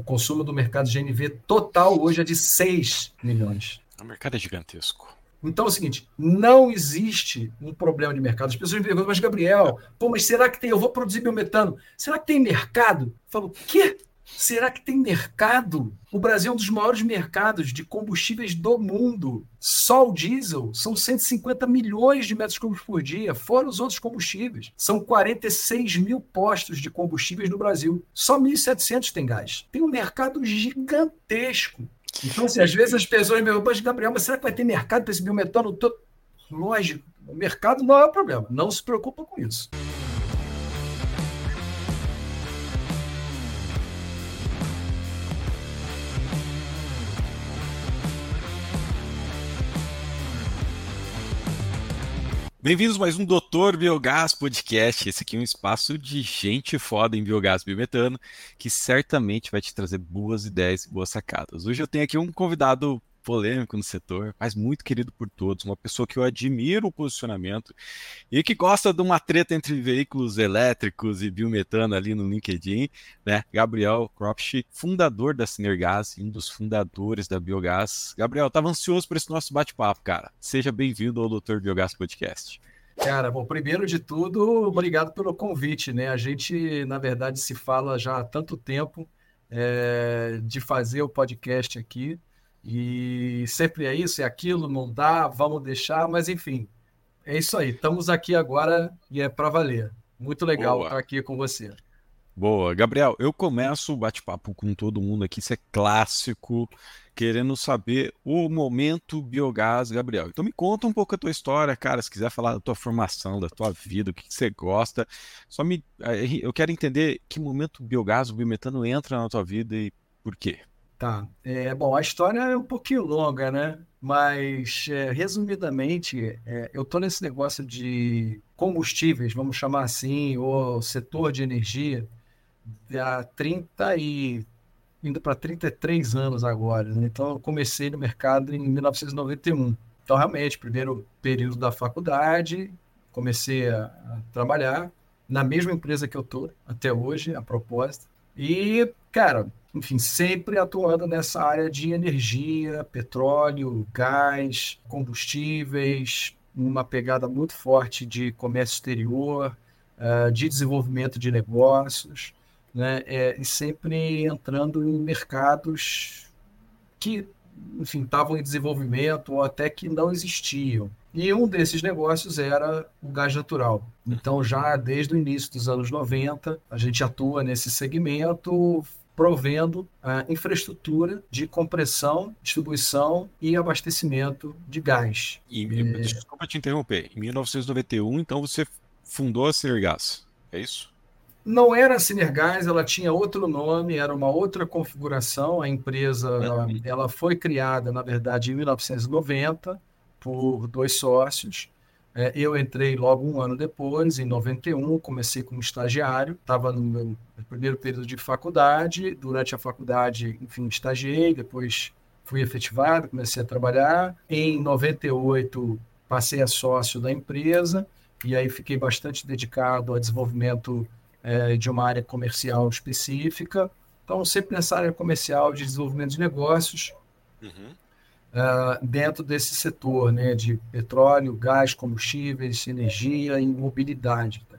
O consumo do mercado GNV total hoje é de 6 milhões. O mercado é gigantesco. Então é o seguinte, não existe um problema de mercado. As pessoas me perguntam, mas Gabriel, pô, mas será que tem? Eu vou produzir biometano. Será que tem mercado? Eu falo, o quê? Será que tem mercado? O Brasil é um dos maiores mercados de combustíveis do mundo. Só o diesel são 150 milhões de metros cúbicos por dia, fora os outros combustíveis. São 46 mil postos de combustíveis no Brasil. Só 1.700 tem gás. Tem um mercado gigantesco. Então, assim, às vezes as pessoas me perguntam, Gabriel, mas será que vai ter mercado para esse biometano todo? Lógico, o mercado não é o problema. Não se preocupa com isso. Bem-vindos mais um Doutor Biogás Podcast. Esse aqui é um espaço de gente foda em biogás biometano que certamente vai te trazer boas ideias e boas sacadas. Hoje eu tenho aqui um convidado polêmico no setor, mas muito querido por todos, uma pessoa que eu admiro o posicionamento e que gosta de uma treta entre veículos elétricos e biometano ali no LinkedIn, né? Gabriel Kropsch, fundador da Sinergas e um dos fundadores da Biogás. Gabriel, estava ansioso por esse nosso bate-papo, cara. Seja bem-vindo ao Doutor Biogás Podcast. Cara, bom, primeiro de tudo, obrigado pelo convite, né? A gente, na verdade, se fala já há tanto tempo é, de fazer o podcast aqui. E sempre é isso, é aquilo, não dá, vamos deixar, mas enfim, é isso aí. Estamos aqui agora e é para valer. Muito legal Boa. estar aqui com você. Boa, Gabriel, eu começo o bate-papo com todo mundo aqui, isso é clássico, querendo saber o momento biogás, Gabriel. Então me conta um pouco a tua história, cara, se quiser falar da tua formação, da tua vida, o que, que você gosta. Só me eu quero entender que momento biogás, o biometano entra na tua vida e por quê? Tá. É, bom, a história é um pouquinho longa, né? Mas, é, resumidamente, é, eu estou nesse negócio de combustíveis, vamos chamar assim, ou setor de energia, há 30 e indo para 33 anos agora. Né? Então, eu comecei no mercado em 1991. Então, realmente, primeiro período da faculdade, comecei a, a trabalhar na mesma empresa que eu estou até hoje, a propósito. E, cara, enfim, sempre atuando nessa área de energia, petróleo, gás, combustíveis, uma pegada muito forte de comércio exterior, uh, de desenvolvimento de negócios, né? É, e sempre entrando em mercados que, enfim, estavam em desenvolvimento ou até que não existiam. E um desses negócios era o gás natural. Então, já desde o início dos anos 90, a gente atua nesse segmento, provendo a infraestrutura de compressão, distribuição e abastecimento de gás. E, é... Desculpa te interromper. Em 1991, então você fundou a Sinergas, é isso? Não era a Sinergas, ela tinha outro nome, era uma outra configuração. A empresa uhum. ela foi criada, na verdade, em 1990 por dois sócios. É, eu entrei logo um ano depois, em 91, comecei como estagiário, estava no meu primeiro período de faculdade. Durante a faculdade, enfim, estagiei, depois fui efetivado, comecei a trabalhar. Em 98, passei a sócio da empresa e aí fiquei bastante dedicado ao desenvolvimento é, de uma área comercial específica. Então, sempre nessa área comercial de desenvolvimento de negócios. Uhum uh, dentro desse setor né, de petróleo, gás, combustíveis, energia e mobilidade. Tá?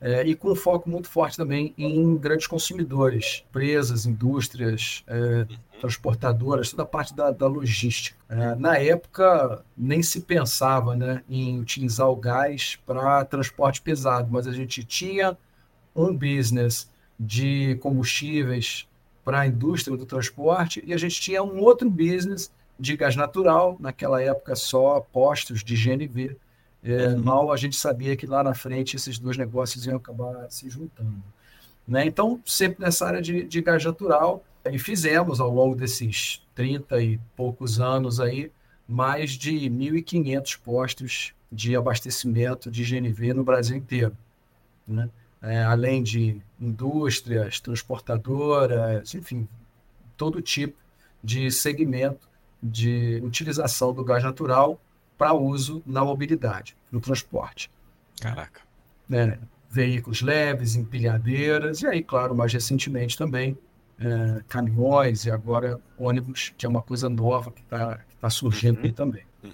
É, e com foco muito forte também em grandes consumidores, empresas, indústrias, é, transportadoras, toda a parte da, da logística. É, na época, nem se pensava né, em utilizar o gás para transporte pesado, mas a gente tinha um business de combustíveis para a indústria do transporte e a gente tinha um outro business de gás natural, naquela época só postos de GNV. É, uhum. Mal a gente sabia que lá na frente esses dois negócios iam acabar se juntando. Né? Então, sempre nessa área de, de gás natural, e fizemos ao longo desses 30 e poucos anos aí, mais de 1.500 postos de abastecimento de GNV no Brasil inteiro. Né? É, além de indústrias, transportadoras, enfim, todo tipo de segmento de utilização do gás natural para uso na mobilidade, no transporte. Caraca. Né? Veículos leves, empilhadeiras, e aí, claro, mais recentemente também, é, caminhões e agora ônibus, que é uma coisa nova que está tá surgindo uhum. aí também. Uhum.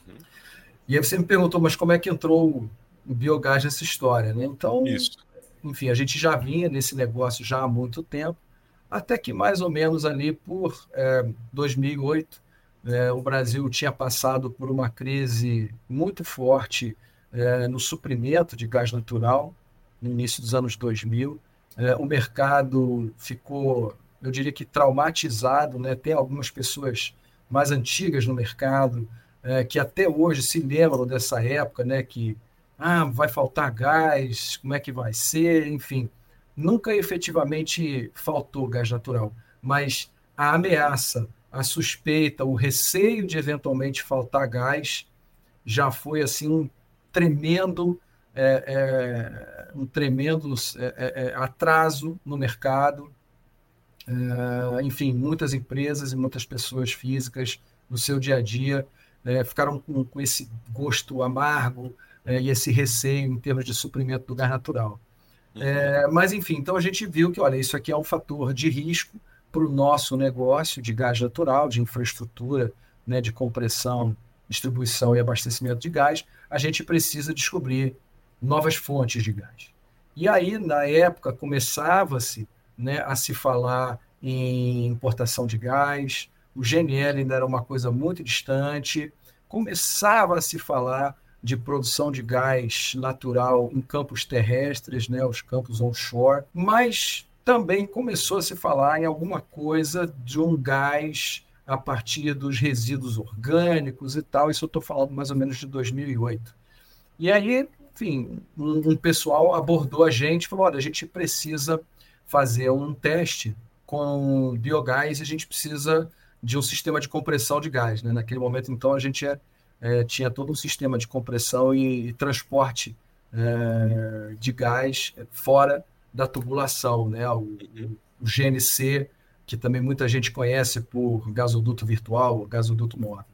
E aí você me perguntou, mas como é que entrou o biogás nessa história? Né? Então, Isso. enfim, a gente já vinha nesse negócio já há muito tempo, até que mais ou menos ali por é, 2008, é, o Brasil tinha passado por uma crise muito forte é, no suprimento de gás natural, no início dos anos 2000. É, o mercado ficou eu diria que traumatizado, né? Tem algumas pessoas mais antigas no mercado é, que até hoje se lembram dessa época, né? Que ah, vai faltar gás, como é que vai ser, enfim. Nunca efetivamente faltou gás natural, mas a ameaça, a suspeita, o receio de eventualmente faltar gás já foi assim um tremendo é, é, um tremendo é, é, é, atraso no mercado Uh, enfim, muitas empresas e muitas pessoas físicas no seu dia a dia né, ficaram com, com, esse gosto amargo né, e esse receio em termos de suprimento do gás natural. Uhum. É, mas, enfim, então a gente viu que, olha, isso aqui é um fator de risco para o nosso negócio de gás natural, de infraestrutura, né, de compressão, distribuição e abastecimento de gás. A gente precisa descobrir novas fontes de gás. E aí, na época, começava-se né, a se falar em importação de gás, o GNL ainda era uma coisa muito distante, começava a se falar de produção de gás natural em campos terrestres, né, os campos onshore, mas também começou a se falar em alguma coisa de um gás a partir dos resíduos orgânicos e tal. Isso eu estou falando mais ou menos de 2008. E aí, enfim, um, um pessoal abordou a gente e falou: olha, a gente precisa fazer um teste com biogás, a gente precisa de um sistema de compressão de gás. Né? Naquele momento, então, a gente é, é, tinha todo um sistema de compressão e, e transporte é, de gás fora da tubulação, né? o, o, GNC, que também muita gente conhece por gasoduto virtual, gasoduto móvel.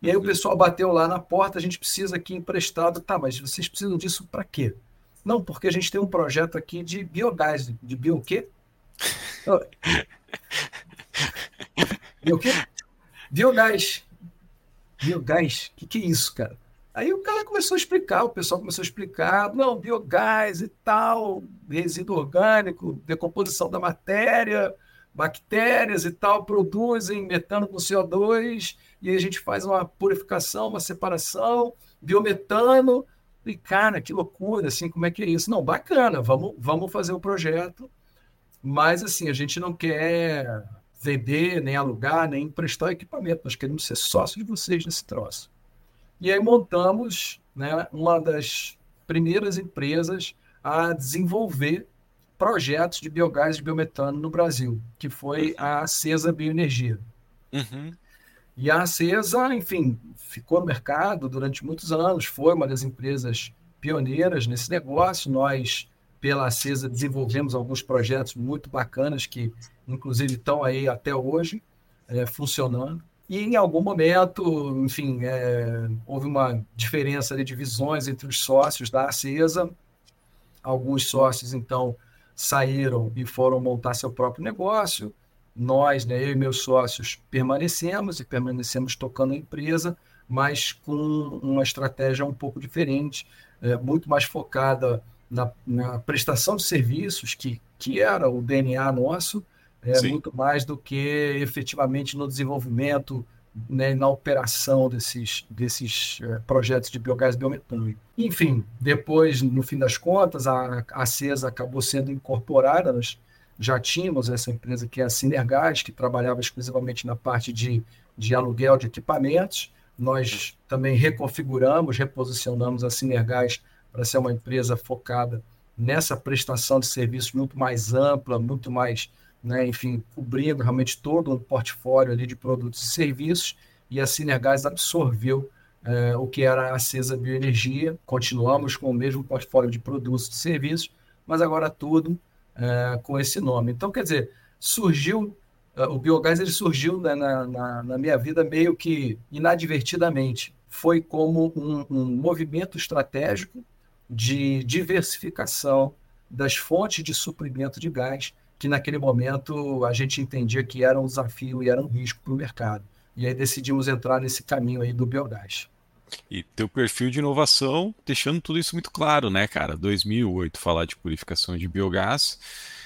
E aí o pessoal bateu lá na porta, a gente precisa aqui emprestado. Tá, mas vocês precisam disso para quê? Não, porque a gente tem um projeto aqui de biogás. De bio o quê? Bio o quê? Biogás. Biogás? O que, que é isso, cara? Aí o cara começou a explicar, o pessoal começou a explicar, não, biogás e tal, resíduo orgânico, decomposição da matéria, bactérias e tal, produzem metano com CO2, e a gente faz uma purificação, uma separação, biometano, e, cara, que loucura, assim, como é que é isso? Não, bacana, vamos, vamos fazer o projeto, mas, assim, a gente não quer vender, nem alugar, nem emprestar equipamento, nós queremos ser sócios de vocês nesse troço. E aí montamos né, uma das primeiras empresas a desenvolver projetos de biogás e biometano no Brasil, que foi a Acesa Bioenergia. Uhum. E a Acesa, enfim, ficou no mercado durante muitos anos, foi uma das empresas pioneiras nesse negócio. Nós, pela Acesa, desenvolvemos alguns projetos muito bacanas que, inclusive, estão aí até hoje é, funcionando. E em algum momento, enfim, é, houve uma diferença de visões entre os sócios da Acesa. Alguns sócios, então, saíram e foram montar seu próprio negócio nós, né, eu e meus sócios, permanecemos e permanecemos tocando a empresa, mas com uma estratégia um pouco diferente, é, muito mais focada na, na, prestação de serviços, que, que era o DNA nosso, é, muito mais do que efetivamente no desenvolvimento né, na operação desses, desses é, projetos de biogás biometano. Enfim, depois, no fim das contas, a, a CESA acabou sendo incorporada, nós já tínhamos essa empresa que é a Sinergás, que trabalhava exclusivamente na parte de, de aluguel de equipamentos. Nós também reconfiguramos, reposicionamos a Sinergás para ser uma empresa focada nessa prestação de serviços muito mais ampla, muito mais, né, enfim, cobrindo realmente todo um portfólio ali de produtos e serviços, e a Sinergás absorveu é, o que era a Cesa Bioenergia. Continuamos com o mesmo portfólio de produtos e serviços, mas agora tudo é, com esse nome. Então, quer dizer, surgiu, uh, o biogás ele surgiu né, na, na, na, minha vida meio que inadvertidamente. Foi como um, um movimento estratégico de diversificação das fontes de suprimento de gás que naquele momento a gente entendia que era um desafio e era um risco para o mercado. E aí decidimos entrar nesse caminho aí do biogás. E teu perfil de inovação, deixando tudo isso muito claro, né, cara? 2008, falar de purificação de biogás.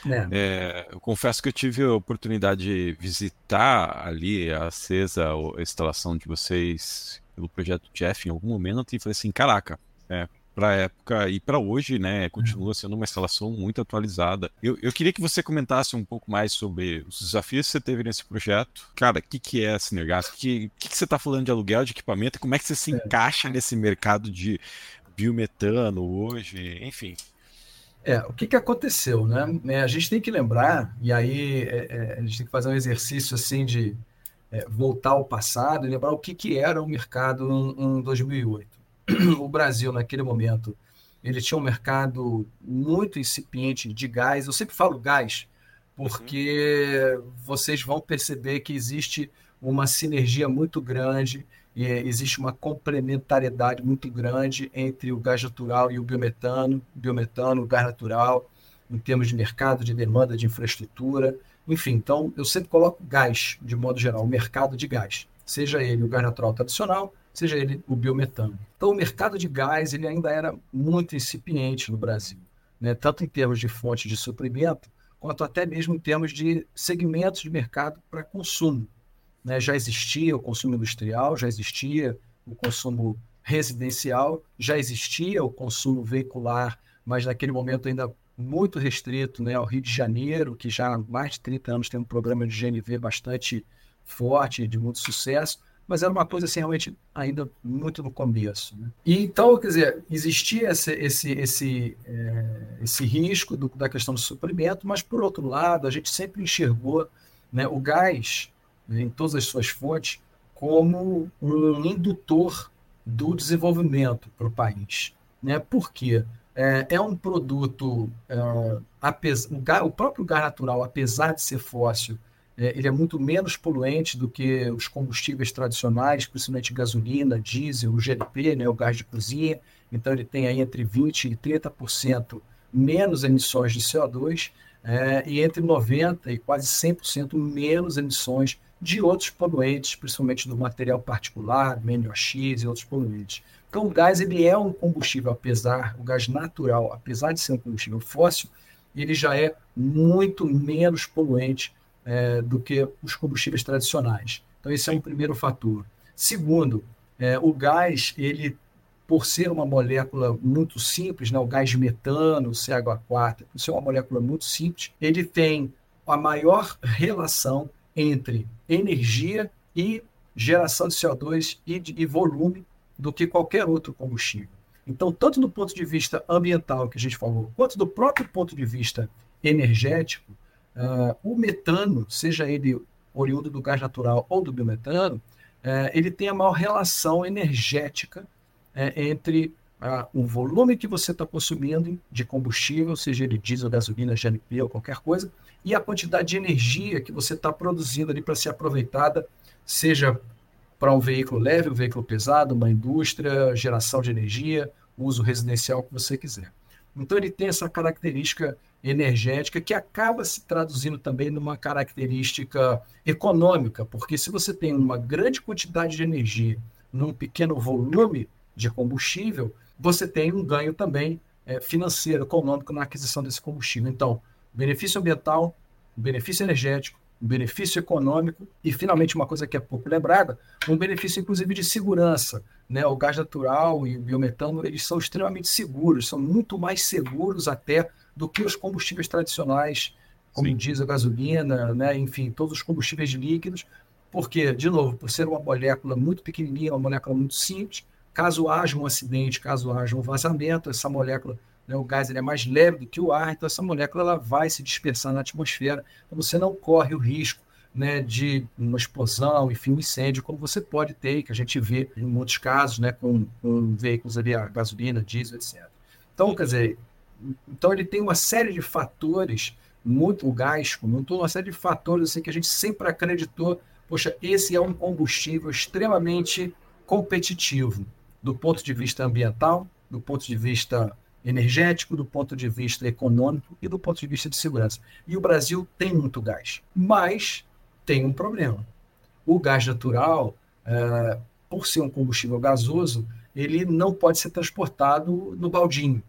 É. É, eu confesso que eu tive a oportunidade de visitar ali a acesa, a instalação de vocês pelo projeto Jeff em algum momento e falei assim, caraca, é, para a época e para hoje, né, continua sendo uma instalação muito atualizada. Eu, eu queria que você comentasse um pouco mais sobre os desafios que você teve nesse projeto. Cara, o que, que é a Sinergas? O que, que, que você está falando de aluguel de equipamento? Como é que você se é. encaixa nesse mercado de biometano hoje? Enfim. É, o que, que aconteceu, né? É, a gente tem que lembrar, e aí é, é, a gente tem que fazer um exercício assim de é, voltar ao passado e lembrar o que, que era o mercado em, em 2008 o Brasil, naquele momento, ele tinha um mercado muito incipiente de gás. Eu sempre falo gás, porque uhum. vocês vão perceber que existe uma sinergia muito grande e existe uma complementariedade muito grande entre o gás natural e o biometano, biometano, o gás natural, em termos de mercado, de demanda, de infraestrutura. Enfim, então eu sempre coloco gás, de modo geral, o mercado de gás, seja ele o gás natural tradicional, seja ele o biometano. Então, o mercado de gás ele ainda era muito incipiente no Brasil, né? tanto em termos de fonte de suprimento, quanto até mesmo em termos de segmentos de mercado para consumo. Né? Já existia o consumo industrial, já existia o consumo residencial, já existia o consumo veicular, mas naquele momento ainda muito restrito né, ao Rio de Janeiro, que já há mais de 30 anos tem um programa de GNV bastante forte, de muito sucesso, mas era uma coisa assim, realmente ainda muito no começo. Né? E então, quer dizer, existia esse, esse, esse, é, esse risco do, da questão do suprimento, mas por outro lado, a gente sempre enxergou né, o gás, né, em todas as suas fontes, como um indutor do desenvolvimento para o país. Né? Por quê? É, é um produto, é, o, gás, o próprio gás natural, apesar de ser fóssil, é, ele é muito menos poluente do que os combustíveis tradicionais, principalmente gasolina, diesel, o GLP, né, o gás de cozinha. Então, ele tem aí entre 20% e 30% menos emissões de CO2 é, e entre 90% e quase 100% menos emissões de outros poluentes, principalmente do material particular, MNOx e outros poluentes. Então, o gás ele é um combustível, apesar, o gás natural, apesar de ser um combustível fóssil, ele já é muito menos poluente é, do que os combustíveis tradicionais. Então, esse é um primeiro fator. Segundo, é, o gás, ele, por ser uma molécula muito simples, né, o gás de metano, o CH4, por ser uma molécula muito simples, ele tem a maior relação entre energia e geração de CO2 e, de, e volume do que qualquer outro combustível. Então, tanto do ponto de vista ambiental, que a gente falou, quanto do próprio ponto de vista energético, Uh, o metano, seja ele oriundo do gás natural ou do biometano, uh, ele tem a maior relação energética uh, entre o volume que você está consumindo de combustível, seja ele diesel, gasolina, GNP ou qualquer coisa, e a quantidade de energia que você está produzindo ali para ser aproveitada, seja para um veículo leve, um veículo pesado, uma indústria, geração de energia, uso residencial que você quiser. Então ele tem essa característica energética que acaba se traduzindo também numa característica econômica, porque se você tem uma grande quantidade de energia num pequeno volume de combustível, você tem um ganho também é, financeiro, econômico na aquisição desse combustível. Então, benefício ambiental, benefício energético, benefício econômico e, finalmente, uma coisa que é pouco lembrada, um benefício, inclusive, de segurança. Né? O gás natural e o biometano, eles são extremamente seguros, são muito mais seguros até do que os combustíveis tradicionais, como Sim. diesel, gasolina, né? enfim, todos os combustíveis líquidos, porque, de novo, por ser uma molécula muito pequenininha, uma molécula muito simples, caso haja um acidente, caso haja um vazamento, essa molécula, né, o gás ele é mais leve do que o ar, então essa molécula ela vai se dispersar na atmosfera, então você não corre o risco né, de uma explosão, enfim, um incêndio, como você pode ter, que a gente vê em muitos casos, né, com, com veículos ali, a gasolina, diesel, etc. Então, quer dizer, então ele tem uma série de fatores, muito o gás, muito uma série de fatores assim que a gente sempre acreditou, poxa, esse é um combustível extremamente competitivo do ponto de vista ambiental, do ponto de vista energético, do ponto de vista econômico e do ponto de vista de segurança. E o Brasil tem muito gás, mas tem um problema. O gás natural, é, por ser um combustível gasoso, ele não pode ser transportado no baldinho.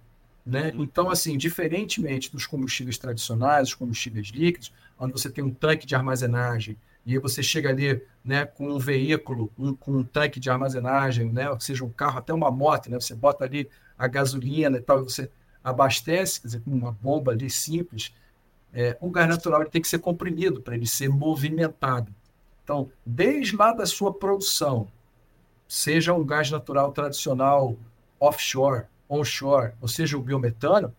Né? Então, assim, diferentemente dos combustíveis tradicionais, os combustíveis líquidos, onde você tem um tanque de armazenagem e você chega ali né, com um veículo, um, com um tanque de armazenagem, né, ou seja, um carro, até uma moto, né, você bota ali a gasolina e tal, você abastece, quer dizer, com uma bomba ali simples, é, o gás natural ele tem que ser comprimido para ele ser movimentado. Então, desde lá da sua produção, seja um gás natural tradicional offshore, onshore, ou seja, o biometano,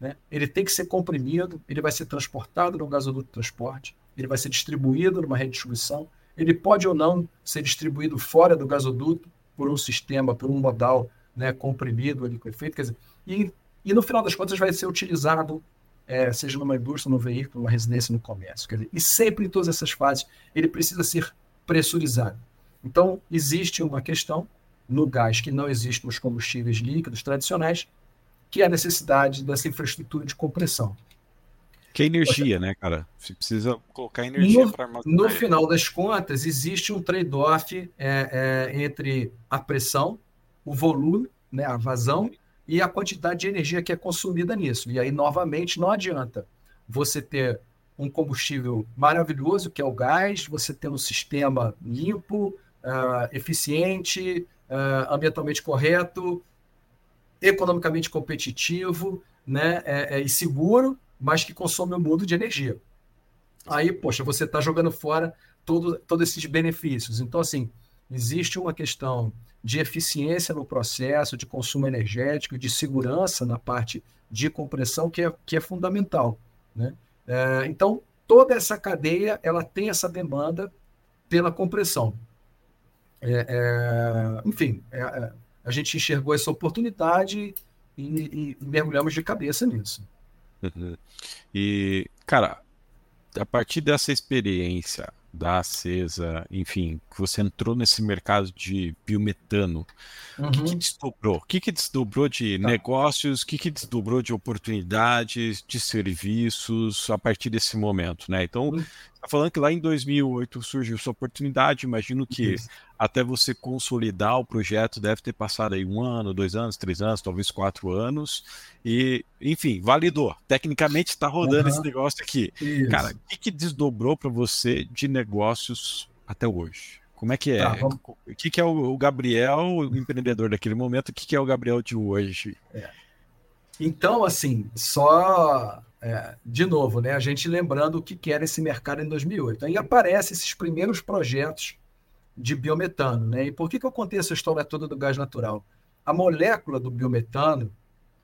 né, ele tem que ser comprimido, ele vai ser transportado no gasoduto de transporte, ele vai ser distribuído numa rede de distribuição, ele pode ou não ser distribuído fora do gasoduto por um sistema, por um modal né, comprimido ali com efeito, quer dizer, e, e no final das contas vai ser utilizado, é, seja numa indústria, no veículo, numa residência, no comércio. Dizer, e sempre em todas essas fases ele precisa ser pressurizado. Então, existe uma questão no gás que não existe nos combustíveis líquidos tradicionais, que é a necessidade dessa infraestrutura de compressão. Que é energia, né, cara? Você precisa colocar energia para armazenar. No final das contas, existe um trade-off é, é, entre a pressão, o volume, né, a vazão, e a quantidade de energia que é consumida nisso. E aí, novamente, não adianta você ter um combustível maravilhoso, que é o gás, você ter um sistema limpo, uh, eficiente, uh, ambientalmente correto, economicamente competitivo né, é, é, e seguro, mas que consome um mundo de energia. Aí, poxa, você está jogando fora todo, todos esses benefícios. Então, assim, existe uma questão de eficiência no processo, de consumo energético, de segurança na parte de compressão, que é, que é fundamental. Né? É, então, toda essa cadeia ela tem essa demanda pela compressão. É, é, enfim, é, é, a gente enxergou essa oportunidade e, e, mergulhamos de cabeça nisso. Uhum. E, cara, a partir dessa experiência da Acesa, enfim, que você entrou nesse mercado de biometano, o uhum. que, que uhum. desdobrou? O que, que desdobrou de tá. negócios? O que, que desdobrou de oportunidades, de serviços a partir desse momento, né? Então, uhum. Tá falando que lá em 2008 surgiu essa oportunidade, imagino que Isso. até você consolidar o projeto deve ter passado aí um ano, dois anos, três anos, talvez quatro anos, e, enfim, validou. Tecnicamente está rodando uhum. esse negócio aqui. Isso. Cara, o que, que desdobrou para você de negócios até hoje? Como é que é? Tá, vamos... O que, que é o Gabriel, o empreendedor daquele momento, o que, que é o Gabriel de hoje? É. Então, assim, só é, de novo, né, a gente lembrando o que era esse mercado em 2008. Aí aparecem esses primeiros projetos de biometano. Né? E por que, que eu contei essa história toda do gás natural? A molécula do biometano,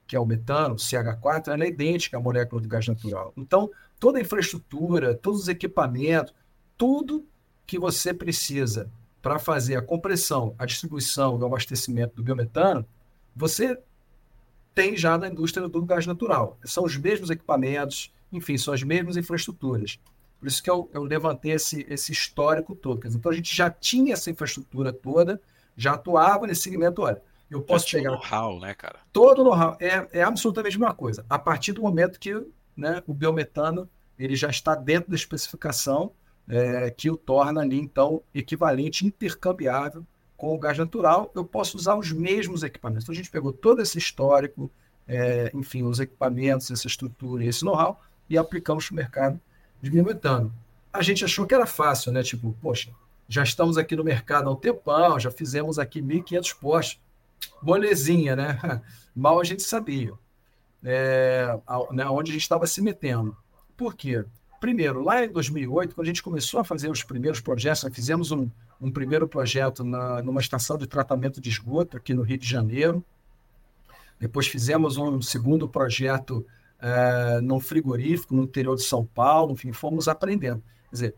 que é o metano, CH4, ela é idêntica à molécula do gás natural. Então, toda a infraestrutura, todos os equipamentos, tudo que você precisa para fazer a compressão, a distribuição e o abastecimento do biometano, você tem já na indústria do gás natural. São os mesmos equipamentos, enfim, são as mesmas infraestruturas. Por isso que eu, eu levantei esse, esse histórico todo. Então a gente já tinha essa infraestrutura toda, já atuava nesse segmento. Olha, eu posso pegar. know-how, né, cara? Todo know-how. É, é absolutamente a mesma coisa. A partir do momento que né, o biometano ele já está dentro da especificação é, que o torna ali, então, equivalente, intercambiável com o gás natural, eu posso usar os mesmos equipamentos. Então, a gente pegou todo esse histórico, é, enfim, os equipamentos, essa estrutura e esse know-how, e aplicamos para o mercado de biometano. A gente achou que era fácil, né? Tipo, poxa, já estamos aqui no mercado há um tempão, já fizemos aqui 1.500 postos. Molezinha, né? Mal a gente sabia é, né, onde a gente estava se metendo. Por quê? Primeiro, lá em 2008, quando a gente começou a fazer os primeiros projetos, nós fizemos um, um primeiro projeto na, numa estação de tratamento de esgoto aqui no Rio de Janeiro. Depois fizemos um segundo projeto é, num frigorífico no interior de São Paulo. Enfim, fomos aprendendo. Quer dizer,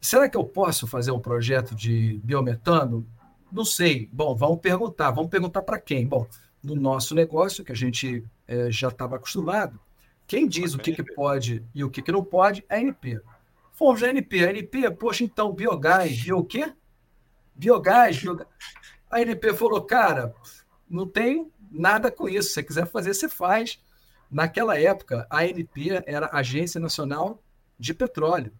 será que eu posso fazer um projeto de biometano? Não sei. Bom, vamos perguntar. Vamos perguntar para quem? Bom, no nosso negócio, que a gente é, já estava acostumado, quem diz o que, que pode e o que, que não pode é a NP. Fomos a NP. A NP, poxa, então, biogás, bio o quê? Biogás, biogás. A NP falou, cara, não tem nada com isso. Se você quiser fazer, você faz. Naquela época, a ANP era Agência Nacional de Petróleo.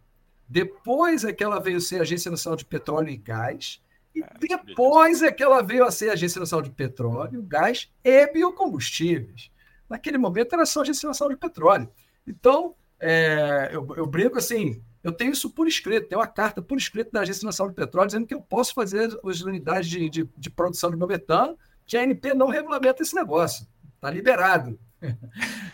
Depois é que ela veio ser Agência Nacional de Petróleo e Gás. E é, depois é que ela veio a ser Agência Nacional de Petróleo, Gás e Biocombustíveis. Naquele momento era só Agência Nacional de Petróleo. Então, é, eu, eu brinco assim, eu tenho isso por escrito, tenho uma carta por escrito da Agência Nacional de Petróleo dizendo que eu posso fazer as unidades de, de, de produção de biometano, que a ANP não regulamenta esse negócio. Está liberado.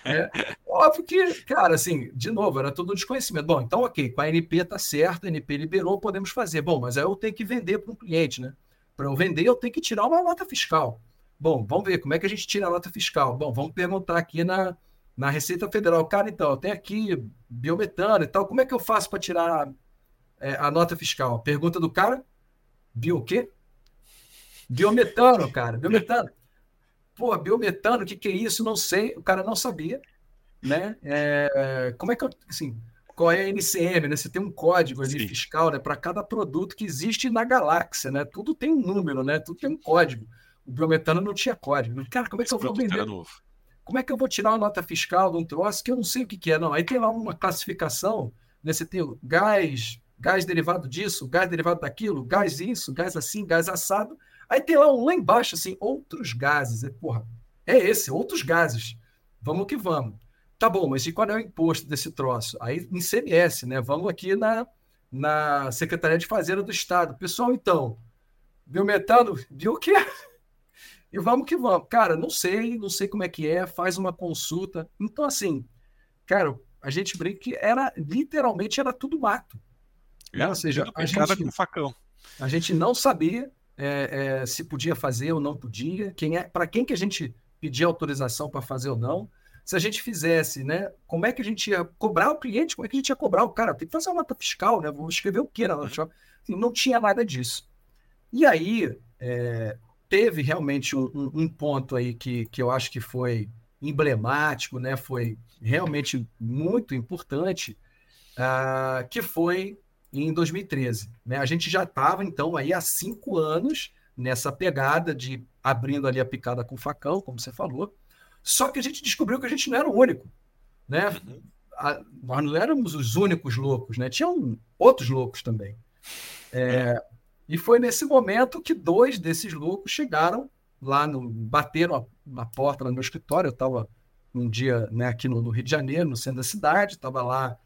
É, óbvio que, cara, assim, de novo, era tudo um desconhecimento. Bom, então, ok, com a NP tá certo, a NP liberou, podemos fazer. Bom, mas aí eu tenho que vender para um cliente, né? Para eu vender, eu tenho que tirar uma nota fiscal. Bom, vamos ver como é que a gente tira a nota fiscal. Bom, vamos perguntar aqui na, na Receita Federal. Cara, então, tem aqui biometano e tal. Como é que eu faço para tirar é, a nota fiscal? Pergunta do cara: bio o quê? Biometano, cara, biometano. Pô, biometano, o que, que é isso? Não sei. O cara não sabia, né? É, como é que eu, assim, qual é a NCM, né? Você tem um código ali Sim. fiscal, né? Para cada produto que existe na galáxia, né? Tudo tem um número, né? Tudo tem um código. O biometano não tinha código. Cara, como é que eu vou vender? Como é que eu vou tirar uma nota fiscal de um troço que eu não sei o que, que é? Não, aí tem lá uma classificação, né? Você tem o gás, gás derivado disso, gás derivado daquilo, gás isso, gás assim, gás assado. Aí tem lá um lá embaixo, assim, outros gases. É, porra, é esse, outros gases. Vamos que vamos. Tá bom, mas e qual é o imposto desse troço? Aí em CMS, né? Vamos aqui na, na Secretaria de Fazenda do Estado. Pessoal, então, biometano, viu o quê? E vamos que vamos. Cara, não sei, não sei como é que é, faz uma consulta. Então, assim, cara, a gente brinca que era, literalmente, era tudo mato. É, Ou seja, a gente, com facão. a gente não sabia é, é, se podia fazer ou não podia, quem é, para quem que a gente pedia autorização para fazer ou não. Se a gente fizesse, né? Como é que a gente ia cobrar o cliente? Como é que a gente ia cobrar o cara? Tem que fazer uma nota fiscal, né? Vou escrever o quê na nota fiscal? Assim, não tinha nada disso. E aí é, teve realmente um, um, ponto aí que, que eu acho que foi emblemático, né? Foi realmente muito importante, uh, que foi em 2013. Né? A gente já estava, então, aí há cinco anos nessa pegada de abrindo ali a picada com facão, como você falou. Só que a gente descobriu que a gente não era o único. Né? Uhum. A, nós não éramos os únicos loucos, né? Tinham outros loucos também. É, e foi nesse momento que dois desses loucos chegaram lá, no, bateram na porta lá no meu escritório. Eu estava um dia né, aqui no, no, Rio de Janeiro, no centro da cidade, estava lá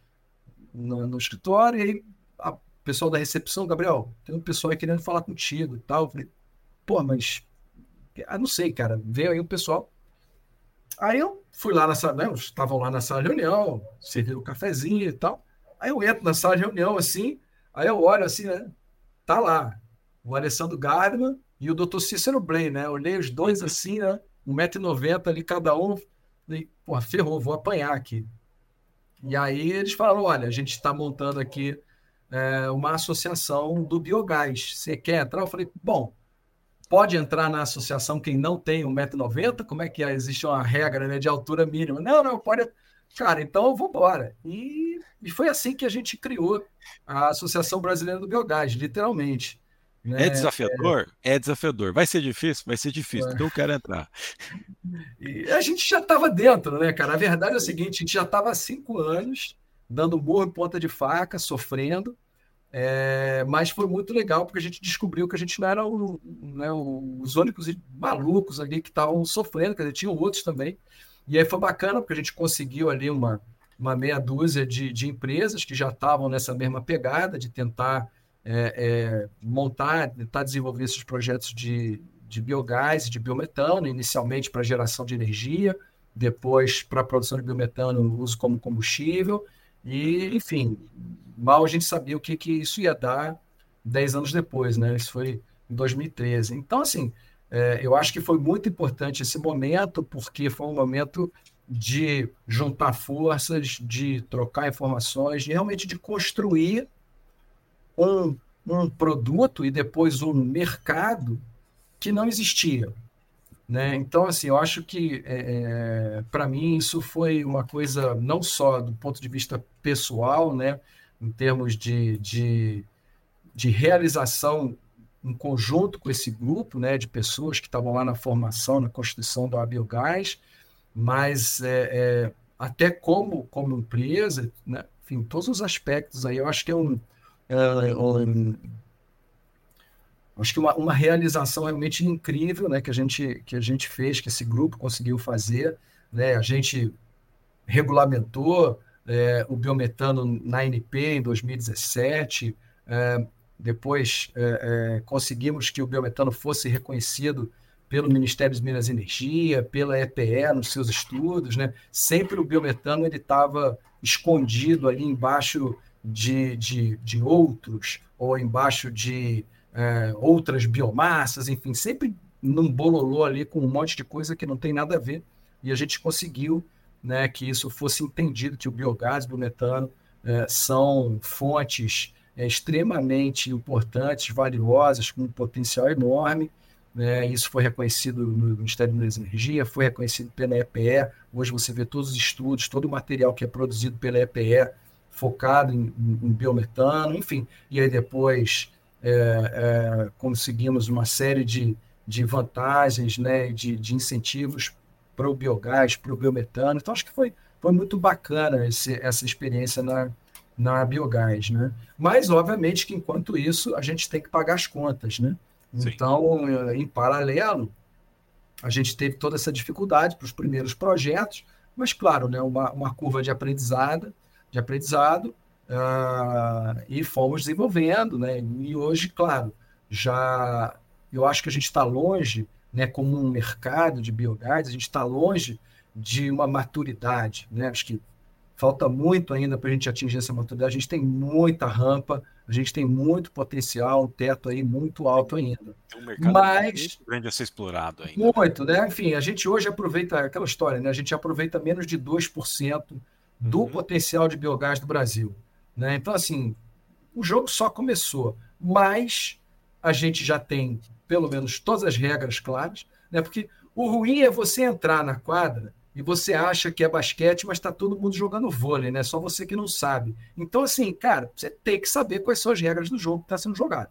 no, no escritório, e aí a pessoal da recepção, Gabriel, tem um pessoal aí querendo falar contigo e tal. Eu falei, pô, mas ah, não sei, cara. Veio aí o pessoal. Aí eu fui lá na sala, né? Estavam lá na sala de reunião, serviram um cafezinho e tal. Aí eu entro na sala de reunião assim, aí eu olho assim, né? Tá lá o Alessandro Gardman e o Dr. Cícero Blaine, né? Olhei os dois assim, né? 1,90m ali cada um. Falei, pô, ferrou, vou apanhar aqui. E aí eles falaram: olha, a gente está montando aqui é, uma associação do biogás. Você quer entrar? Eu falei, bom, pode entrar na associação quem não tem 1,90m? Como é que é? Existe uma regra né, de altura mínima? Não, não, pode. Cara, então vou embora. E, e foi assim que a gente criou a Associação Brasileira do Biogás, literalmente. Né? É desafiador? É... é... desafiador. Vai ser difícil? Vai ser difícil, é. então eu quero entrar. E a gente já estava dentro, né, cara? A verdade é o seguinte: a gente já estava há cinco anos dando burro em ponta de faca, sofrendo, é, mas foi muito legal porque a gente descobriu que a gente não era o, né, os únicos malucos ali que estavam sofrendo, quer dizer, tinham outros também. E aí foi bacana porque a gente conseguiu ali uma, uma meia dúzia de, de empresas que já estavam nessa mesma pegada de tentar é, é, montar, tentar desenvolver esses projetos de, de biogás, de biometano, inicialmente para geração de energia, depois para a produção de biometano, uso como combustível, e, enfim, mal a gente sabia o que, que isso ia dar dez anos depois, né? Isso foi em 2013. Então, assim, é, eu acho que foi muito importante esse momento, porque foi um momento de juntar forças, de trocar informações, de realmente de construir um, um produto e depois um mercado que não existia. Né? Então, assim, eu acho que, é, é para mim, isso foi uma coisa não só do ponto de vista pessoal, né? em termos de, de, de realização em conjunto com esse grupo né, de pessoas que estavam lá na formação, na construção do Abiogás, mas é, é, até como, como empresa, né, enfim, todos os aspectos aí, eu acho que é um, é, um acho que uma, uma, realização realmente incrível né, que, a gente, que a gente fez, que esse grupo conseguiu fazer. Né, a gente regulamentou é, o biometano na NP em 2017, é, depois é, é, conseguimos que o biometano fosse reconhecido pelo Ministério de Minas e Energia, pela EPE nos seus estudos, né? Sempre o biometano ele estava escondido ali embaixo de, de, de outros ou embaixo de é, outras biomassas, enfim, sempre num bololô ali com um monte de coisa que não tem nada a ver. E a gente conseguiu né, que isso fosse entendido, que o biogás o biometano é, são fontes é, extremamente importantes, valiosas, com um potencial enorme. Né? Isso foi reconhecido no Ministério da Energia, foi reconhecido pela EPE. Hoje você vê todos os estudos, todo o material que é produzido pela EPE focado em, em biometano, enfim. E aí depois é, é, conseguimos uma série de, de vantagens, né, de, de incentivos para o biogás, para o biometano. Então, acho que foi, foi muito bacana esse, essa experiência na, na biogás, né? Mas, obviamente, que enquanto isso, a gente tem que pagar as contas, né? Sim. Então, eh, em paralelo, a gente teve toda essa dificuldade para os primeiros projetos, mas, claro, né, uma, uma curva de aprendizado, de aprendizado uh, e fomos desenvolvendo, né? E hoje, claro, já eu acho que a gente está longe, né, como um mercado de biogás, a gente está longe de uma maturidade, né? Acho que Falta muito ainda para a gente atingir essa maturidade. A gente tem muita rampa, a gente tem muito potencial, um teto aí muito alto ainda. Um mercado Mas, grande a ser explorado ainda. Muito, né? Enfim, a gente hoje aproveita aquela história, né? A gente aproveita menos de 2% do uhum. potencial de biogás do Brasil. Né? Então, assim, o jogo só começou, mas a gente já tem pelo menos todas as regras claras, né? Porque o ruim é você entrar na quadra e você acha que é basquete, mas está todo mundo jogando vôlei, né? Só você que não sabe. Então, assim, cara, você tem que saber quais são as regras do jogo que está sendo jogado.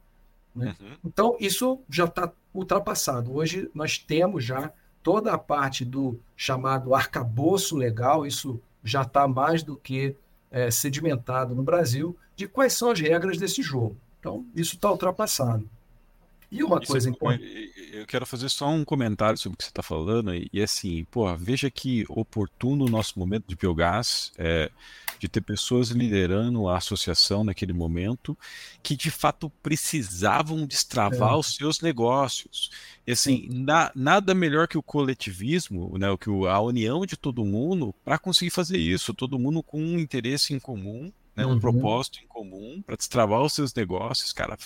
Né? Uhum. Então, isso já está ultrapassado. Hoje nós temos já toda a parte do chamado arcabouço legal, isso já está mais do que é, sedimentado no Brasil, de quais são as regras desse jogo. Então, isso está ultrapassado. E uma Isso coisa é importante. Eu quero fazer só um comentário sobre o que você está falando. E, e, assim, pô, veja que oportuno o nosso momento de biogás, é, de ter pessoas liderando a associação naquele momento, que de fato precisavam destravar é. os seus negócios. E assim, na, nada melhor que o coletivismo, né, que a união de todo mundo para conseguir fazer isso. Todo mundo com um interesse em comum, né, uhum. um propósito em comum para destravar os seus negócios, cara.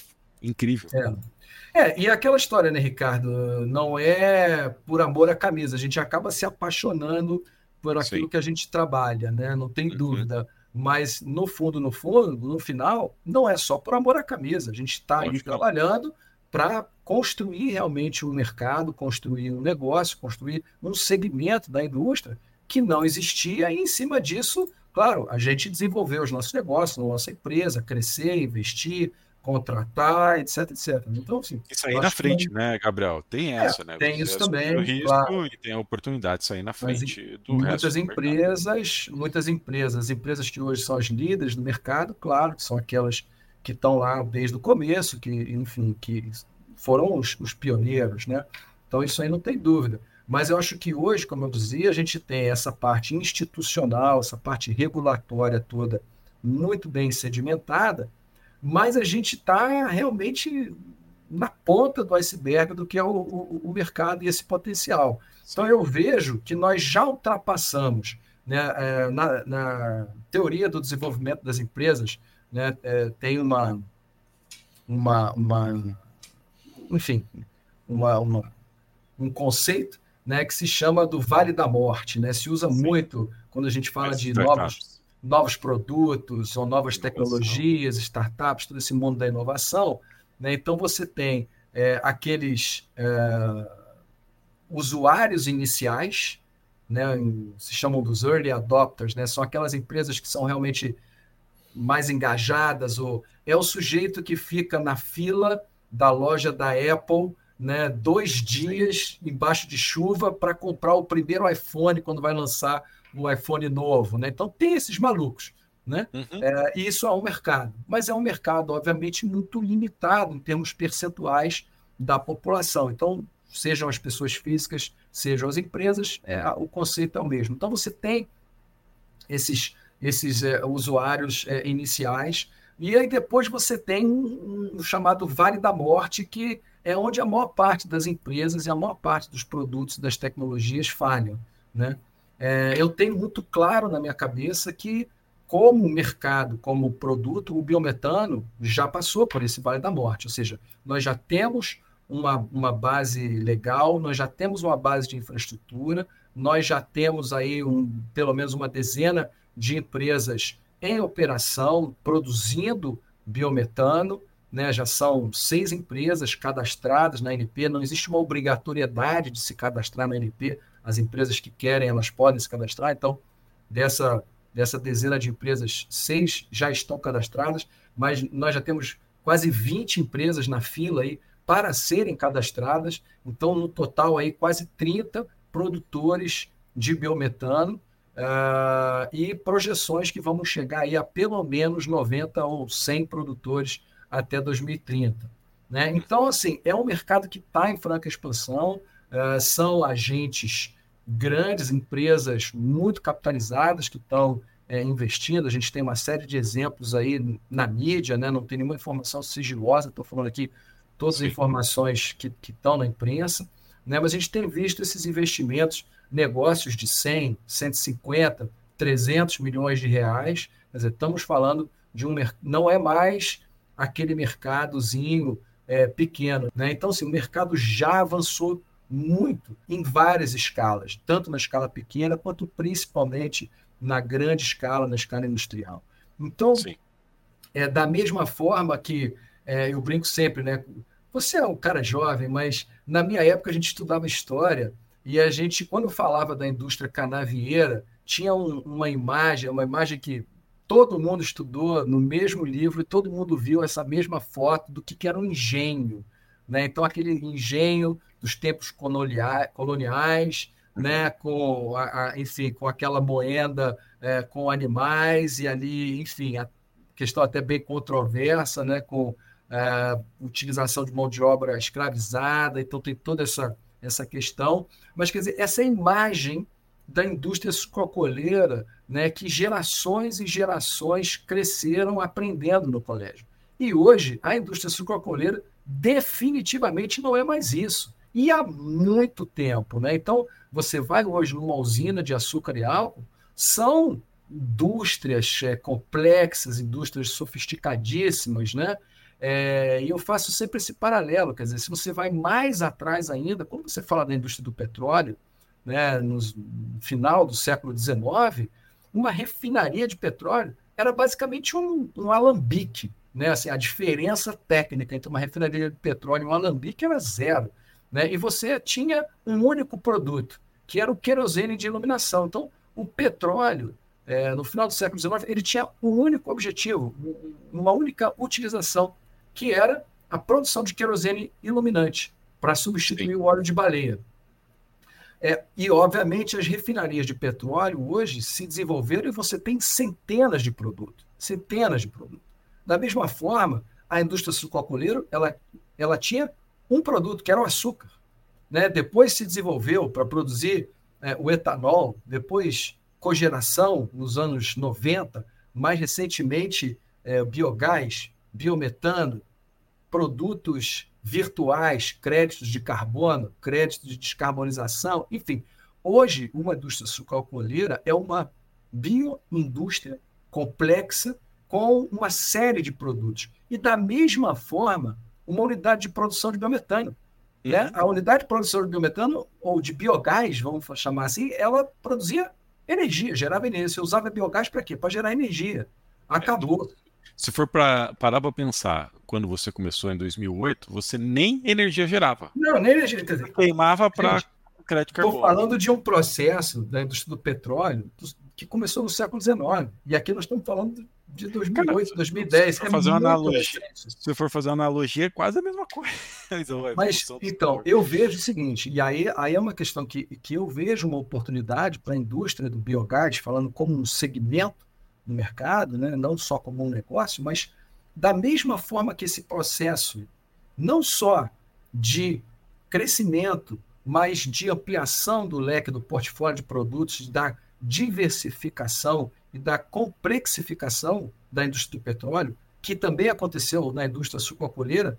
Incrível. É. É, e aquela história, né, Ricardo? Não é por amor à camisa, a gente acaba se apaixonando por aquilo Sim. que a gente trabalha, né? Não tem uhum. dúvida. Mas no fundo, no fundo, no final, não é só por amor à camisa. A gente está trabalhando para construir realmente um mercado, construir um negócio, construir um segmento da indústria que não existia, e em cima disso, claro, a gente desenvolveu os nossos negócios, a nossa empresa, crescer, investir, contratar, etc, etc. Então, assim. Isso aí na frente, que... né, Gabriel? Tem é, essa, é, né? Tem isso também. O risco claro. e tem a oportunidade de sair na frente Mas, muitas empresas, muitas empresas, empresas que hoje são as líderes do mercado, claro, que são aquelas que estão lá desde o começo, que, enfim, que foram os, os pioneiros, né? Então, isso aí não tem dúvida. Mas eu acho que hoje, como eu dizia, a gente tem essa parte institucional, essa parte regulatória toda muito bem sedimentada, mas a gente está realmente na ponta do iceberg do que é o, o, o, mercado e esse potencial. Então eu vejo que nós já ultrapassamos né, é, na, na, teoria do desenvolvimento das empresas, né, é, tem uma, uma, uma enfim, uma, uma, um conceito né, que se chama do Vale da Morte. Né? Se usa Sim. muito quando a gente fala de novos novos produtos ou novas tecnologias, startups, todo esse mundo da inovação. Né? Então, você tem é, aqueles é, usuários iniciais, né? se chamam dos early adopters, né? são aquelas empresas que são realmente mais engajadas, ou é o sujeito que fica na fila da loja da Apple né, dois dias embaixo de chuva para comprar o primeiro iPhone quando vai lançar o iPhone novo. Né? Então, tem esses malucos. Né? Uhum. É, e isso é um mercado. Mas é um mercado, obviamente, muito limitado em termos percentuais da população. Então, sejam as pessoas físicas, sejam as empresas, é, o conceito é o mesmo. Então, você tem esses, esses é, usuários é, iniciais, e aí depois você tem um, um chamado Vale da Morte, que é onde a maior parte das empresas e a maior parte dos produtos das tecnologias falham. Né? É, eu tenho muito claro na minha cabeça que, como mercado, como produto, o biometano já passou por esse vale da morte. Ou seja, nós já temos uma, uma base legal, nós já temos uma base de infraestrutura, nós já temos aí um, pelo menos uma dezena de empresas em operação, produzindo biometano né, já são seis empresas cadastradas na NP, não existe uma obrigatoriedade de se cadastrar na NP, as empresas que querem, elas podem se cadastrar, então, dessa, dessa dezena de empresas, seis já estão cadastradas, mas nós já temos quase 20 empresas na fila aí para serem cadastradas, então, no total, aí, quase 30 produtores de biometano, uh, e projeções que vamos chegar aí a pelo menos 90 ou 100 produtores até 2030. Né? Então, assim, é um mercado que está em franca expansão, uh, são agentes grandes, empresas muito capitalizadas que estão é, investindo. A gente tem uma série de exemplos aí na mídia, né? não tem nenhuma informação sigilosa, estou falando aqui todas as informações que, que estão na imprensa, né? mas a gente tem visto esses investimentos, negócios de 100, 150, 300 milhões de reais. Quer dizer, estamos falando de um não é mais aquele mercadozinho é, pequeno. Né? Então, assim, o mercado já avançou muito em várias escalas, tanto na escala pequena quanto principalmente na grande escala, na escala industrial. Então, é da mesma forma que é, eu brinco sempre, né? Você é um cara jovem, mas na minha época a gente estudava história e a gente, quando falava da indústria canavieira, tinha um, uma imagem, uma imagem que todo mundo estudou no mesmo livro e todo mundo viu essa mesma foto do que, que era um engenho. Né? Então, aquele engenho dos tempos coloniais, né? com, a, a, enfim, com aquela moenda é, com animais e ali, enfim, a questão até bem controversa, né? com a é, utilização de mão de obra escravizada, então tem toda essa, essa questão. Mas, quer dizer, essa imagem da indústria sucrocoleira, né, que gerações e gerações cresceram aprendendo no colégio. E hoje a indústria sucrocoleira definitivamente não é mais isso. E há muito tempo. Né? Então, você vai hoje numa usina de açúcar e álcool, são indústrias é, complexas, indústrias sofisticadíssimas, né? É, e eu faço sempre esse paralelo, quer dizer, se você vai mais atrás ainda, quando você fala da indústria do petróleo, né, no final do século XIX, uma refinaria de petróleo era basicamente um, um alambique. Né? Assim, a diferença técnica entre uma refinaria de petróleo e um alambique era zero. Né? E você tinha um único produto, que era o querosene de iluminação. Então, o petróleo, é, no final do século XIX, ele tinha um único objetivo, uma única utilização, que era a produção de querosene iluminante para substituir Sim. o óleo de baleia. É, e, obviamente, as refinarias de petróleo hoje se desenvolveram e você tem centenas de produtos. Centenas de produtos. Da mesma forma, a indústria sucrocoleira, ela, ela tinha um produto, que era o açúcar. Né? Depois se desenvolveu para produzir é, o etanol, depois cogeração nos anos 90, mais recentemente é, biogás, biometano, produtos virtuais, créditos de carbono, créditos de descarbonização, enfim. Hoje, uma indústria sucroalcooleira é uma bioindústria complexa com uma série de produtos. E, da mesma forma, uma unidade de produção de biometano. Né? Uhum. A unidade de produção de biometano, ou de biogás, vamos chamar assim, ela produzia energia, gerava energia. Você usava biogás para quê? Para gerar energia. Acabou. Se for para parar para pensar, quando você começou em 2008, você nem energia gerava. Não, nem energia. Dizer, queimava para crédito carbono. Estou falando de um processo da indústria do petróleo que começou no século XIX. E aqui nós estamos falando de 2008, Cara, 2010. Se é fazer uma analogia, se for fazer uma analogia, é quase a mesma coisa. Mas, então, eu vejo o seguinte, e aí, aí é uma questão que, que eu vejo uma oportunidade para a indústria do biogás, falando como um segmento do mercado, né? não só como um negócio, mas da mesma forma que esse processo, não só de crescimento, mas de ampliação do leque do portfólio de produtos, da diversificação e da complexificação da indústria do petróleo, que também aconteceu na indústria sucroalcooleira,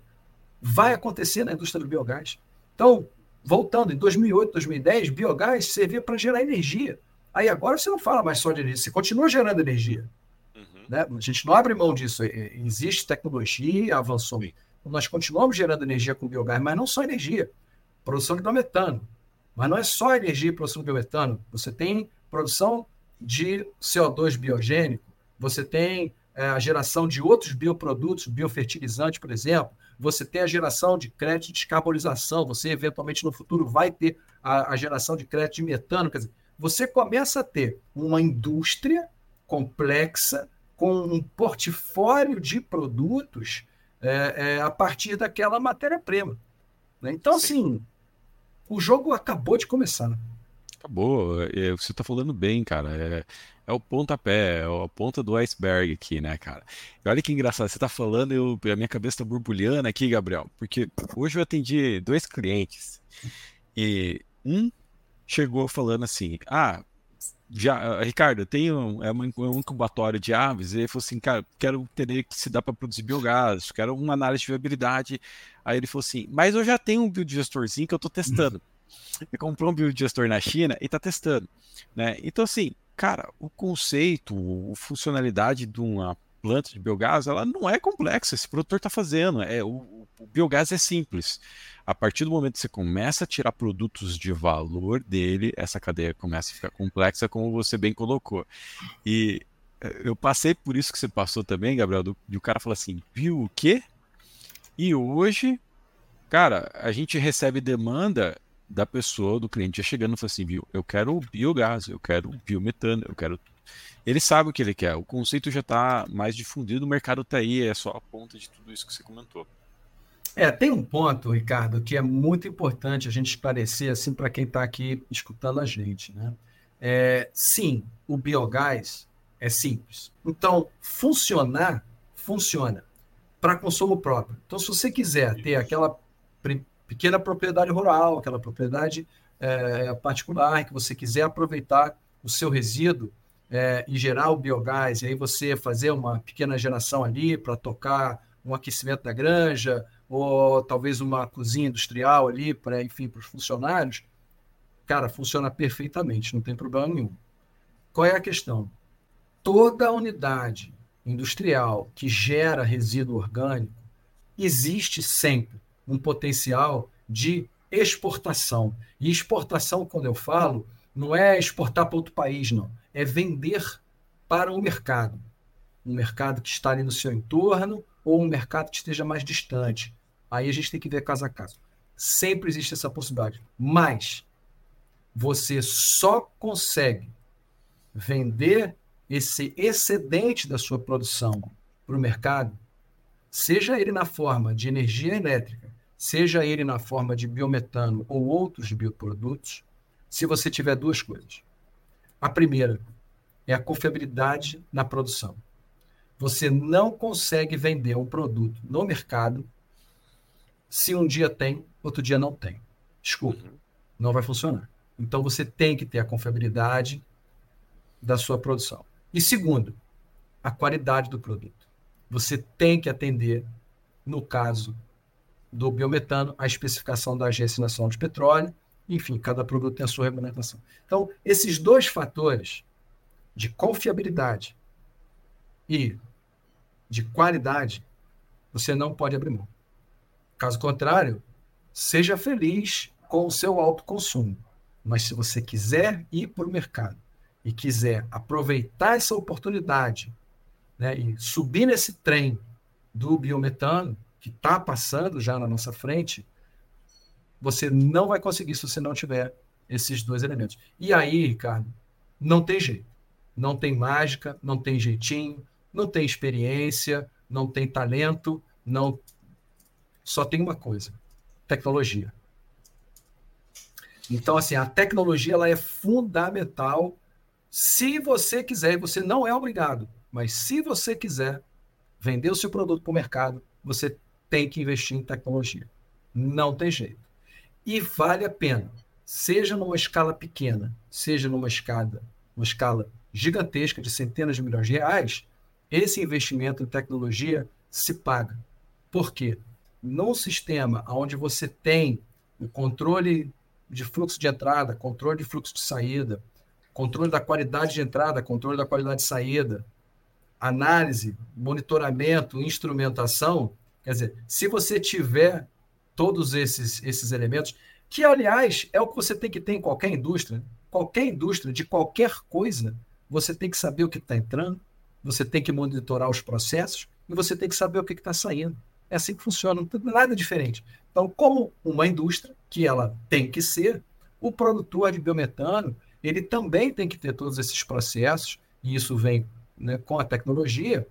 vai acontecer na indústria do biogás. Então, voltando, em 2008, 2010, biogás servia para gerar energia. Aí agora você não fala mais só de energia, você continua gerando energia. Uhum. Né? A gente não abre mão disso. Existe tecnologia, avançou. Nós continuamos gerando energia com biogás, mas não só energia. Produção de biometano. Mas não é só energia e produção de biometano. Você tem produção de CO2 biogênico, você tem é, a geração de outros bioprodutos, biofertilizantes, por exemplo, você tem a geração de crédito de descarbonização, você eventualmente no futuro vai ter a, a geração de crédito de metano, quer dizer, você começa a ter uma indústria complexa com um portfólio de produtos é, é, a partir daquela matéria-prima. Né? Então, Sim. assim, o jogo acabou de começar. Né? Acabou. É, você está falando bem, cara. É, é o pontapé, é a ponta do iceberg aqui, né, cara? E olha que engraçado, você está falando, eu, a minha cabeça está borbulhando aqui, Gabriel, porque hoje eu atendi dois clientes e um chegou falando assim: Ah, já, Ricardo, eu tenho é, é um incubatório de aves, e ele falou assim, cara, quero entender se dá para produzir biogás, quero uma análise de viabilidade. Aí ele falou assim, mas eu já tenho um biodigestorzinho que eu estou testando. Ele comprou um biodigestor na China e está testando, né? Então assim, cara, o conceito, a funcionalidade de uma planta de biogás, ela não é complexa, esse produtor está fazendo, é o, o biogás é simples. A partir do momento que você começa a tirar produtos de valor dele, essa cadeia começa a ficar complexa, como você bem colocou. E eh, eu passei por isso que você passou também, Gabriel, do, de o cara falar assim, viu o quê? E hoje, cara, a gente recebe demanda da pessoa, do cliente, já chegando e falando assim, viu, eu quero biogás, eu quero biometano, eu quero ele sabe o que ele quer. O conceito já está mais difundido, o mercado está aí, é só a ponta de tudo isso que você comentou. É, tem um ponto, Ricardo, que é muito importante a gente esclarecer assim para quem está aqui escutando a gente, né? É, sim, o biogás é simples. Então, funcionar, funciona para consumo próprio. Então, se você quiser ter aquela pequena propriedade rural, aquela propriedade é, particular, que você quiser aproveitar o seu resíduo é, e gerar o biogás, e aí você fazer uma pequena geração ali para tocar um aquecimento da granja, ou talvez uma cozinha industrial ali, para, enfim, para os funcionários, cara, funciona perfeitamente, não tem problema nenhum. Qual é a questão? Toda unidade industrial que gera resíduo orgânico, existe sempre um potencial de exportação. E exportação, quando eu falo, não é exportar para outro país, não. É vender para o mercado. Um mercado que está ali no seu entorno ou um mercado que esteja mais distante. Aí a gente tem que ver caso a caso. Sempre existe essa possibilidade. Mas você só consegue vender esse excedente da sua produção para o mercado, seja ele na forma de energia elétrica, seja ele na forma de biometano ou outros bioprodutos, se você tiver duas coisas. A primeira é a confiabilidade na produção. Você não consegue vender um produto no mercado se um dia tem, outro dia não tem. Desculpa, uhum. não vai funcionar. Então você tem que ter a confiabilidade da sua produção. E segundo, a qualidade do produto. Você tem que atender, no caso do biometano, a especificação da Agência Nacional de Petróleo. Enfim, cada produto tem a sua regulamentação. Então, esses dois fatores de confiabilidade e de qualidade, você não pode abrir mão. Caso contrário, seja feliz com o seu alto consumo. Mas se você quiser ir para o mercado e quiser aproveitar essa oportunidade né, e subir nesse trem do biometano, que está passando já na nossa frente, você não vai conseguir se você não tiver esses dois elementos. E aí, Ricardo, não tem jeito. Não tem mágica, não tem jeitinho, não tem experiência, não tem talento, não só tem uma coisa: tecnologia. Então, assim, a tecnologia ela é fundamental se você quiser, e você não é obrigado, mas se você quiser vender o seu produto para o mercado, você tem que investir em tecnologia. Não tem jeito. E vale a pena, seja numa escala pequena, seja numa escala, uma escala gigantesca de centenas de milhões de reais, esse investimento em tecnologia se paga. Por quê? Num sistema onde você tem o controle de fluxo de entrada, controle de fluxo de saída, controle da qualidade de entrada, controle da qualidade de saída, análise, monitoramento, instrumentação, quer dizer, se você tiver todos esses, esses elementos, que, aliás, é o que você tem que ter em qualquer indústria. Qualquer indústria, de qualquer coisa, você tem que saber o que está entrando, você tem que monitorar os processos e você tem que saber o que está saindo. É assim que funciona, não tem nada diferente. Então, como uma indústria, que ela tem que ser, o produtor de biometano, ele também tem que ter todos esses processos, e isso vem né, com a tecnologia,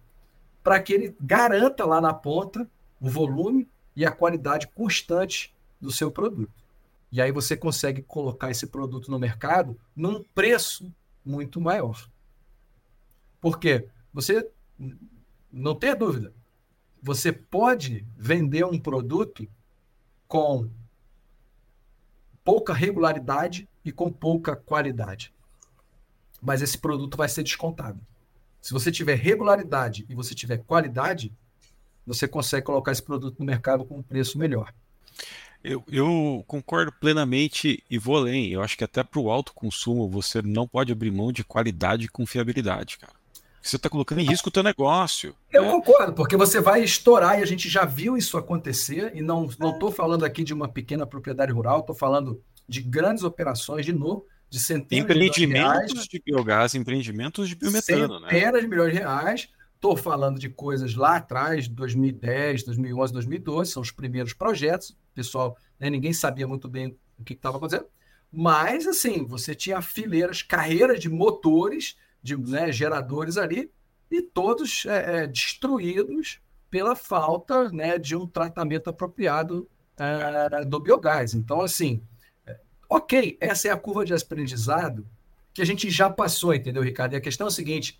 para que ele garanta lá na ponta o volume e a qualidade constante do seu produto. E aí você consegue colocar esse produto no mercado num preço muito maior. Porque você não tem dúvida, você pode vender um produto com pouca regularidade e com pouca qualidade. Mas esse produto vai ser descontado. Se você tiver regularidade e você tiver qualidade, você consegue colocar esse produto no mercado com um preço melhor. Eu, eu, concordo plenamente e vou além. Eu acho que até para o alto consumo você não pode abrir mão de qualidade e confiabilidade, cara. Você está colocando em risco o teu negócio. Eu né? concordo, porque você vai estourar e a gente já viu isso acontecer. E não estou falando aqui de uma pequena propriedade rural, estou falando de grandes operações, de novo, de centenas empreendimentos de, reais, de biogás, empreendimentos de biometano, né? centenas né? de milhões de reais Estou falando de coisas lá atrás, 2010, 2011, 2012, são os primeiros projetos. Pessoal, né, ninguém sabia muito bem o que estava acontecendo. Mas, assim, você tinha fileiras, carreiras de motores, de né, geradores ali, e todos é, é, destruídos pela falta né, de um tratamento apropriado é, do biogás. Então, assim, é, ok, essa é a curva de aprendizado que a gente já passou, entendeu, Ricardo? E a questão é a seguinte: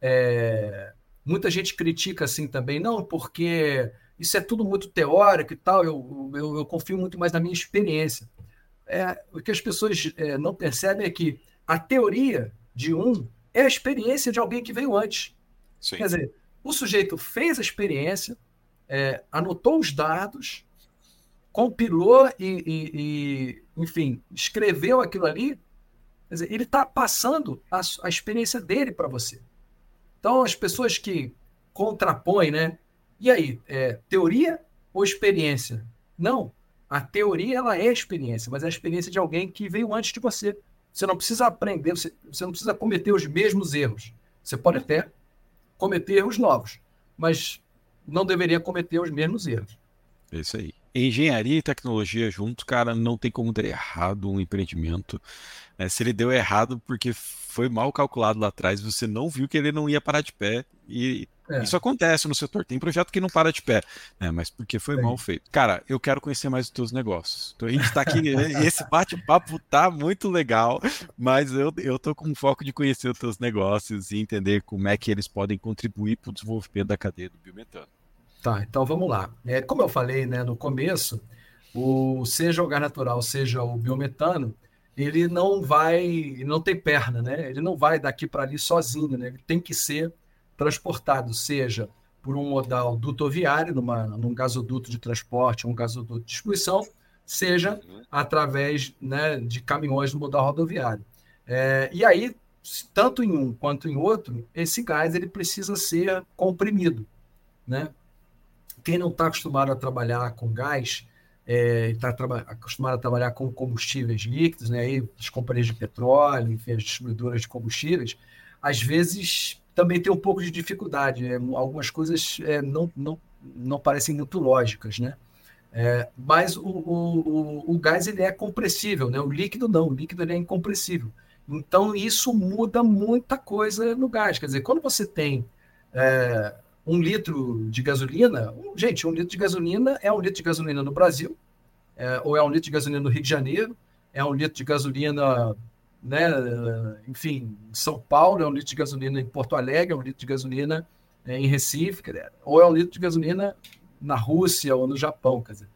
é, Muita gente critica assim também, não, porque isso é tudo muito teórico e tal, eu, eu, eu confio muito mais na minha experiência. É, o que as pessoas é, não percebem é que a teoria de um é a experiência de alguém que veio antes. Sim. Quer dizer, o sujeito fez a experiência, é, anotou os dados, compilou e, e, e, enfim, escreveu aquilo ali. Quer dizer, ele está passando a, a experiência dele para você. Então, as pessoas que contrapõem, né? E aí, é, teoria ou experiência? Não. A teoria ela é experiência, mas é a experiência de alguém que veio antes de você. Você não precisa aprender, você, você não precisa cometer os mesmos erros. Você pode até cometer erros novos, mas não deveria cometer os mesmos erros. É isso aí. Engenharia e tecnologia juntos, cara, não tem como ter errado um empreendimento. Né? Se ele deu errado porque foi mal calculado lá atrás, você não viu que ele não ia parar de pé. E é. isso acontece no setor. Tem projeto que não para de pé, né? mas porque foi mal feito. Cara, eu quero conhecer mais os teus negócios. Então a gente tá aqui, esse bate-papo tá muito legal, mas eu, eu tô com foco de conhecer os teus negócios e entender como é que eles podem contribuir para o desenvolvimento da cadeia do biometano. Tá, então vamos lá. É, como eu falei né, no começo, o, seja o gás natural, seja o biometano, ele não vai, não tem perna, né? Ele não vai daqui para ali sozinho, né? Ele tem que ser transportado, seja por um modal dutoviário, numa, num gasoduto de transporte, um gasoduto de distribuição, seja através né, de caminhões no modal rodoviário. É, e aí, tanto em um quanto em outro, esse gás ele precisa ser comprimido, né? Quem não está acostumado a trabalhar com gás, está é, acostumado a trabalhar com combustíveis líquidos, né? Aí, as companhias de petróleo, enfim, as distribuidoras de combustíveis, às vezes também tem um pouco de dificuldade. É, algumas coisas é, não, não, não parecem muito lógicas, né? É, mas o, o, o, o, gás ele é compressível, né? O líquido não, o líquido ele é incompressível. Então isso muda muita coisa no gás. Quer dizer, quando você tem é, um litro de gasolina, gente, um litro de gasolina é um litro de gasolina no Brasil, é, ou é um litro de gasolina no Rio de Janeiro, é um litro de gasolina, né, enfim, em São Paulo, é um litro de gasolina em Porto Alegre, é um litro de gasolina é, em Recife, ou é um litro de gasolina na Rússia ou no Japão, quer dizer.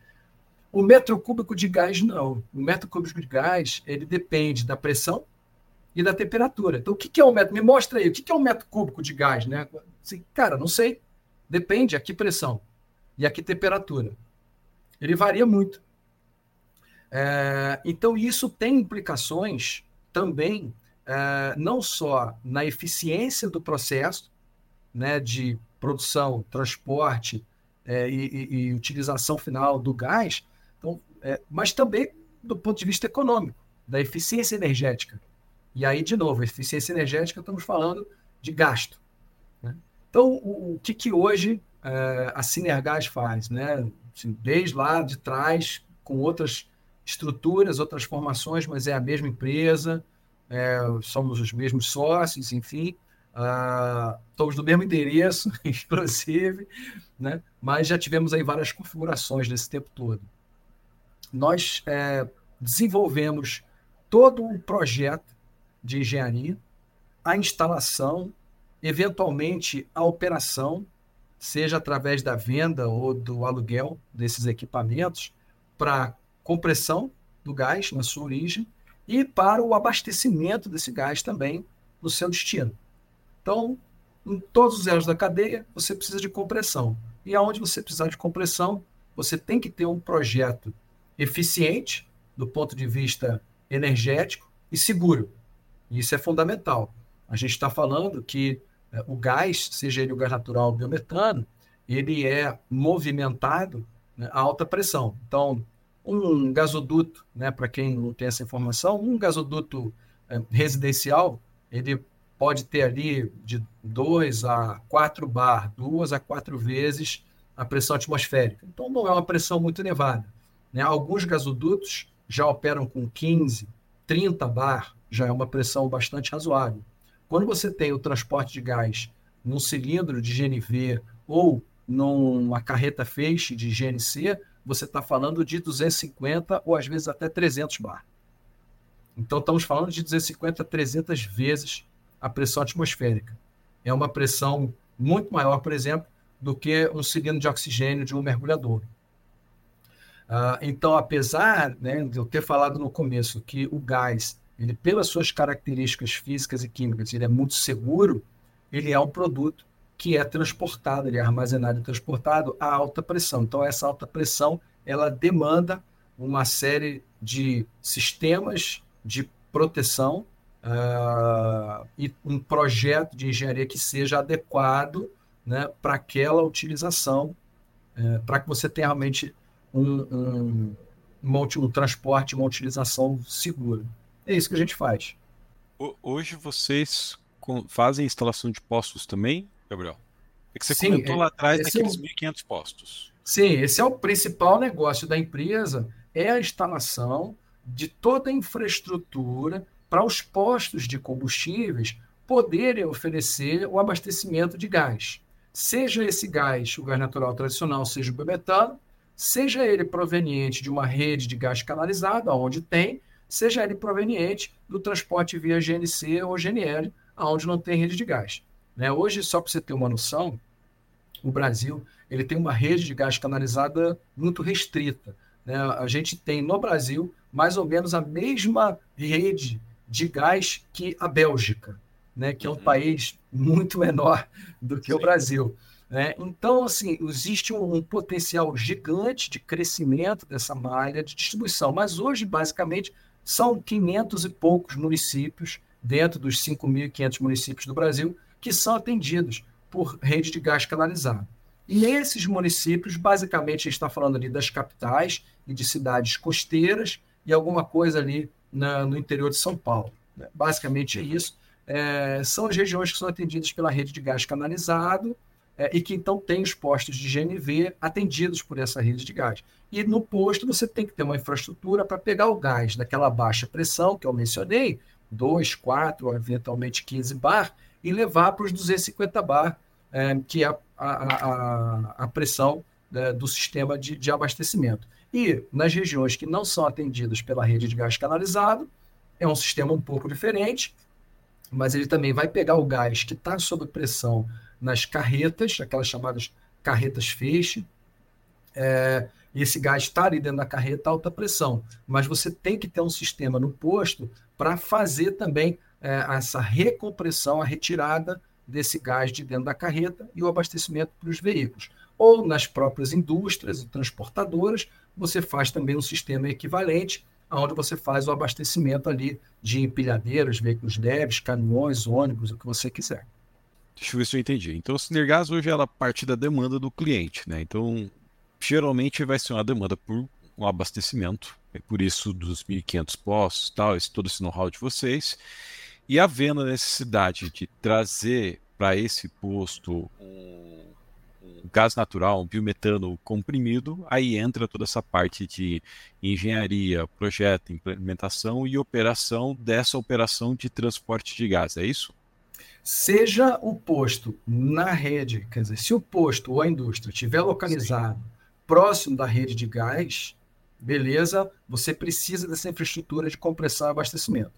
O metro cúbico de gás, não. O metro cúbico de gás, ele depende da pressão e da temperatura. Então, o que é um metro? Me mostra aí, o que é um metro cúbico de gás, né? Assim, cara, não sei. Depende a que pressão e a que temperatura. Ele varia muito. É, então, isso tem implicações também, é, não só na eficiência do processo né, de produção, transporte é, e, e, utilização final do gás, então, é, mas também do ponto de vista econômico, da eficiência energética. E aí, de novo, eficiência energética, estamos falando de gasto. Então, o, o, que, que hoje é, a Sinergás faz? Né? Assim, desde lá de trás, com outras estruturas, outras formações, mas é a mesma empresa, é, somos os mesmos sócios, enfim, uh, estamos no mesmo endereço, inclusive, né? mas já tivemos aí várias configurações nesse tempo todo. Nós é, desenvolvemos todo um projeto de engenharia, a instalação, eventualmente a operação, seja através da venda ou do aluguel desses equipamentos, para compressão do gás na sua origem e para o abastecimento desse gás também no seu destino. Então, em todos os elos da cadeia, você precisa de compressão. E aonde você precisar de compressão, você tem que ter um projeto eficiente do ponto de vista energético e seguro. Isso é fundamental. A gente está falando que o gás, seja ele o gás natural ou biometano, ele é movimentado né, a alta pressão. Então, um gasoduto, né, para quem não tem essa informação, um gasoduto é, residencial, ele pode ter ali de 2 a 4 bar, duas a quatro vezes a pressão atmosférica. Então, não é uma pressão muito elevada. Né? Alguns gasodutos já operam com 15, 30 bar, já é uma pressão bastante razoável. Quando você tem o transporte de gás num cilindro de GNV ou numa carreta feixe de GNC, você está falando de 250 ou às vezes até 300 bar. Então estamos falando de 250 a 300 vezes a pressão atmosférica. É uma pressão muito maior, por exemplo, do que um cilindro de oxigênio de um mergulhador. Uh, então, apesar né, de eu ter falado no começo que o gás, ele pelas suas características físicas e químicas, ele é muito seguro, ele é um produto que é transportado, ele é armazenado e transportado a alta pressão. Então, essa alta pressão, ela demanda uma série de sistemas de proteção uh, e um projeto de engenharia que seja adequado né, para aquela utilização, uh, para que você tenha realmente um, um, um, um transporte, uma utilização segura. É isso que a gente faz. Hoje vocês fazem instalação de postos também? Gabriel? É que você Sim, comentou lá atrás daqueles é 1.500 postos. Sim, esse é o principal negócio da empresa, é a instalação de toda a infraestrutura para os postos de combustíveis poderem oferecer o abastecimento de gás. Seja esse gás, o gás natural tradicional, seja o biometano, seja ele proveniente de uma rede de gás canalizado, onde tem, seja ele proveniente do transporte via GNC ou GNL, onde não tem rede de gás. Né? Hoje, só para você ter uma noção, o Brasil ele tem uma rede de gás canalizada muito restrita. Né? A gente tem no Brasil mais ou menos a mesma rede de gás que a Bélgica, né? que é um uhum. país muito menor do que Sim. o Brasil. Né? Então, assim, existe um, um, potencial gigante de crescimento dessa malha de distribuição, mas hoje, basicamente, são 500 e poucos municípios, dentro dos 5.500 municípios do Brasil, que são atendidos por rede de gás canalizado. E nesses municípios, basicamente, a gente está falando ali das capitais e de cidades costeiras e alguma coisa ali na, no interior de São Paulo. Né? Basicamente é isso. É, são as regiões que são atendidas pela rede de gás canalizado é, e que então tem os postos de GNV atendidos por essa rede de gás. E no posto você tem que ter uma infraestrutura para pegar o gás daquela baixa pressão que eu mencionei, 2, 4, eventualmente 15 bar, e levar para os 250 bar é, que é a, a, a, pressão é, do sistema de, de abastecimento. E nas regiões que não são atendidas pela rede de gás canalizado, é um sistema um pouco diferente, mas ele também vai pegar o gás que está sob pressão nas carretas, aquelas chamadas carretas feixe, é, esse gás está ali dentro da carreta alta pressão. Mas você tem que ter um sistema no posto para fazer também é, essa recompressão, a retirada desse gás de dentro da carreta e o abastecimento para os veículos. Ou nas próprias indústrias e transportadoras, você faz também um sistema equivalente, onde você faz o abastecimento ali de empilhadeiros, veículos leves, caminhões, ônibus, o que você quiser. Deixa eu ver se eu entendi. Então, o Sinergás hoje ela parte da demanda do cliente, né? Então, geralmente vai ser uma demanda por um abastecimento, é por isso dos 1.500 postos, tal, esse, todo esse know-how de vocês. E havendo a necessidade de trazer para esse posto um, um, gás natural, um biometano comprimido, aí entra toda essa parte de engenharia, projeto, implementação e operação dessa operação de transporte de gás, é isso? Seja o posto na rede, quer dizer, se o posto ou a indústria estiver localizado Sim. próximo da rede de gás, beleza, você precisa dessa infraestrutura de compressão e abastecimento.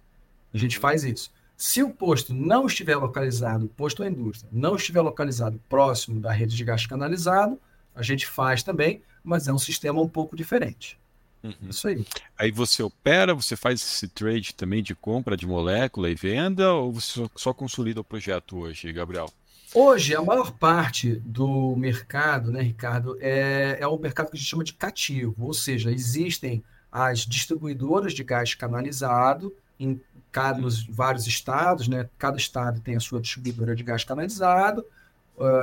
A gente faz isso. Se o posto não estiver localizado, o posto ou a indústria, não estiver localizado próximo da rede de gás canalizado, a gente faz também, mas é um sistema um pouco diferente. Uhum. Isso aí. Aí você opera, você faz esse trade também de compra de molécula e venda, ou você só consolida o projeto hoje, Gabriel? Hoje, a maior parte do mercado, né, Ricardo, é, é o mercado que a gente chama de cativo, ou seja, existem as distribuidoras de gás canalizado em cada, nos vários estados, né? Cada estado tem a sua distribuidora de gás canalizado,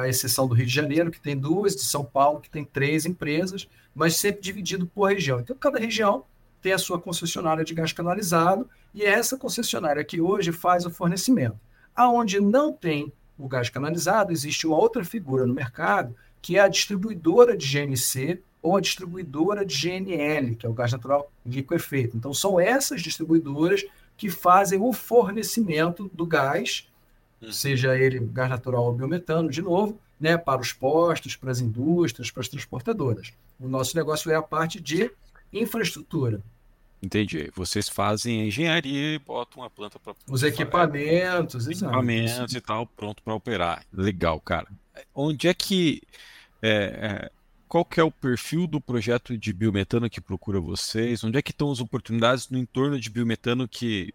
a exceção do Rio de Janeiro, que tem duas, de São Paulo, que tem três empresas, mas sempre dividido por região. Então, cada região tem a sua concessionária de gás canalizado, e é essa concessionária que hoje faz o fornecimento. Aonde não tem o gás canalizado, existe uma outra figura no mercado, que é a distribuidora de GNC ou a distribuidora de GNL, que é o gás natural liquefeito. Então, são essas distribuidoras que fazem o fornecimento do gás, uhum. seja ele gás natural ou biometano, de novo, né, para os postos, para as indústrias, para as transportadoras. O nosso negócio é a parte de infraestrutura. Entendi. Vocês fazem a engenharia e botam uma planta para. Os equipamentos, é, equipamentos e tal, pronto para operar. Legal, cara. Onde é que. É, é, qual que é o perfil do projeto de biometano que procura vocês? Onde é que estão as oportunidades no entorno de biometano que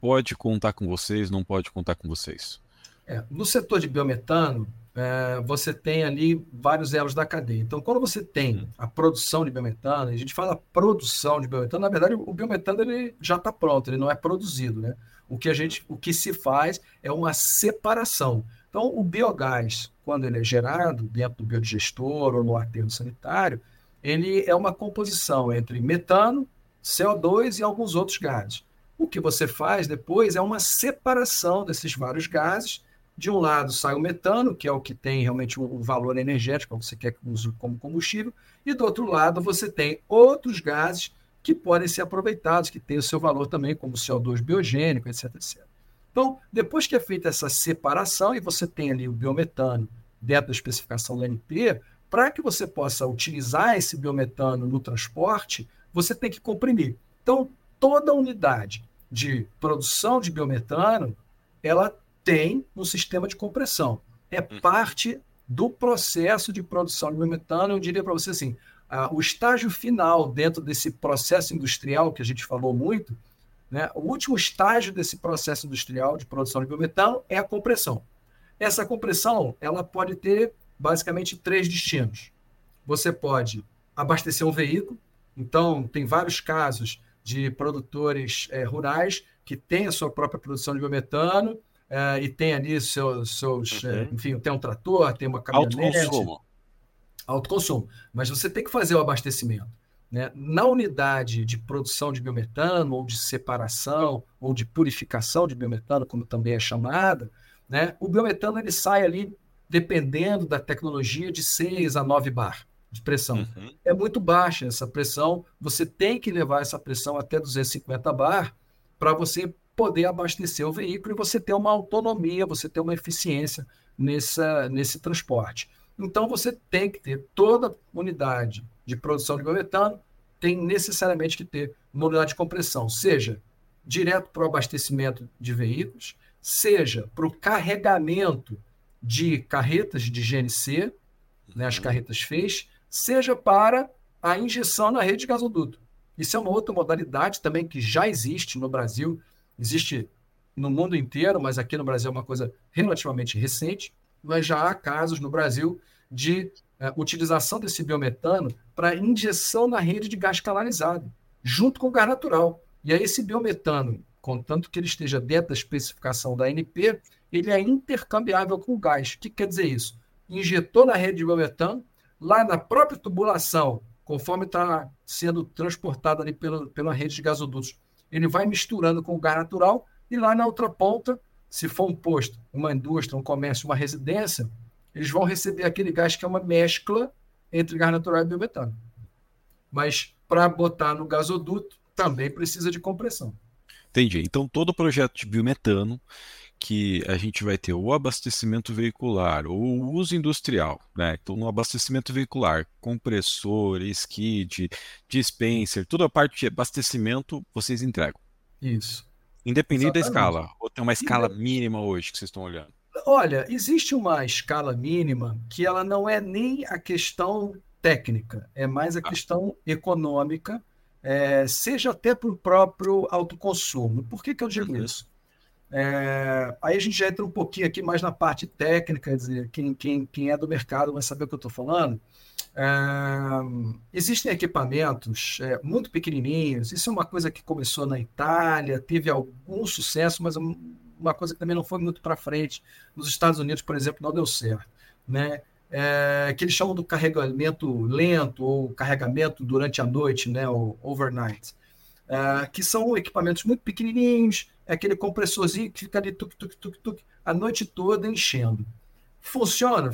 pode contar com vocês, não pode contar com vocês? É, no setor de biometano, é, você tem ali vários elos da cadeia. Então, quando você tem hum. a produção de biometano, a gente fala produção de biometano, na verdade, o biometano ele já está pronto, ele não é produzido, né? O que a gente, o que se faz é uma separação. Então, o biogás, quando ele é gerado dentro do biodigestor ou no aterro sanitário, ele é uma composição entre metano, CO2 e alguns outros gases. O que você faz depois é uma separação desses vários gases. De um lado sai o metano, que é o que tem realmente o valor energético, que você quer que use como combustível, e do outro lado você tem outros gases que podem ser aproveitados, que têm o seu valor também, como CO2 biogênico, etc, etc. Então, depois que é feita essa separação e você tem ali o biometano dentro da especificação da NP, para que você possa utilizar esse biometano no transporte, você tem que comprimir. Então, toda unidade de produção de biometano, ela tem um sistema de compressão. É hum. parte do processo de produção de biometano, eu diria para você assim, o estágio final dentro desse processo industrial que a gente falou muito, né? O último estágio desse processo industrial de produção de biometano é a compressão. Essa compressão ela pode ter basicamente três destinos. Você pode abastecer um veículo, então tem vários casos de produtores é, rurais que têm a sua própria produção de biometano é, e tem ali seus, seus uhum. é, enfim, tem um trator, tem uma caminhonete. Autoconsumo. Autoconsumo. Mas você tem que fazer o abastecimento. Né? Na unidade de produção de biometano, ou de separação, ou de purificação de biometano, como também é chamada, né? o biometano ele sai ali, dependendo da tecnologia, de 6 a 9 bar de pressão. Uhum. É muito baixa essa pressão, você tem que levar essa pressão até 250 bar para você poder abastecer o veículo e você ter uma autonomia, você ter uma eficiência nessa, nesse transporte. Então, você tem que ter toda unidade de produção de biometano, tem necessariamente que ter uma unidade de compressão, seja direto para o abastecimento de veículos, seja para o carregamento de carretas de GNC, né, as uhum. carretas FEIS, seja para a injeção na rede de gasoduto. Isso é uma outra modalidade também que já existe no Brasil, existe no mundo inteiro, mas aqui no Brasil é uma coisa relativamente recente, mas já há casos no Brasil de é, utilização desse biometano para injeção na rede de gás canalizado, junto com o gás natural. E aí esse biometano, contanto que ele esteja dentro da especificação da ANP, ele é intercambiável com o gás. O que quer dizer isso? Injetou na rede de biometano, lá na própria tubulação, conforme está sendo transportado ali pela, pela rede de gasodutos, ele vai misturando com o gás natural e lá na outra ponta, se for um posto, uma indústria, um comércio, uma residência, eles vão receber aquele gás que é uma mescla entre gás natural e biometano. Mas para botar no gasoduto, também precisa de compressão. Entendi. Então, todo projeto de biometano que a gente vai ter o abastecimento veicular ou o uso industrial, né? Então, no abastecimento veicular, compressor, skid, dispenser, toda a parte de abastecimento vocês entregam. Isso. Independente Exatamente. da escala, ou tem uma escala mínima hoje que vocês estão olhando? Olha, existe uma escala mínima que ela não é nem a questão técnica, é mais a ah. questão econômica, é, seja até para o próprio autoconsumo. Por que, que eu digo uhum. isso? É, aí a gente já entra um pouquinho aqui mais na parte técnica, quer dizer, quem, quem, quem é do mercado vai saber o que eu estou falando. É, existem equipamentos é, muito pequenininhos, isso é uma coisa que começou na Itália, teve algum sucesso, mas uma coisa que também não foi muito para frente. Nos Estados Unidos, por exemplo, não deu certo. Né? É, que eles chamam do carregamento lento ou carregamento durante a noite, né, o overnight, é, que são equipamentos muito pequenininhos, é aquele compressorzinho que fica ali tuk, tuk, tuk, tuk, a noite toda enchendo. Funciona?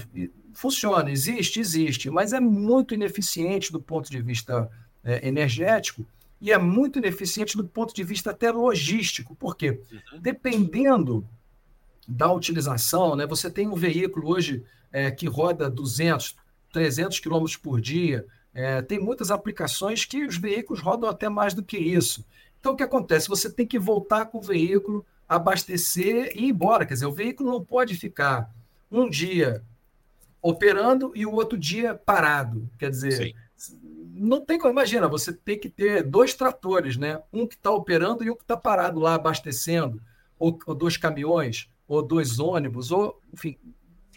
Funciona, existe, existe, mas é muito ineficiente do ponto de vista é, energético e é muito ineficiente do ponto de vista até logístico. Por quê? Uhum. Dependendo da utilização, né, você tem um veículo hoje é, que roda 200, 300 km por dia, é, tem muitas aplicações que os veículos rodam até mais do que isso. Então, o que acontece? Você tem que voltar com o veículo, abastecer e ir embora. Quer dizer, o veículo não pode ficar um dia operando e o outro dia parado. Quer dizer, Sim não tem como, imagina, você tem que ter dois tratores, né? Um que está operando e um que está parado lá abastecendo, ou, ou, dois caminhões, ou dois ônibus, ou, enfim,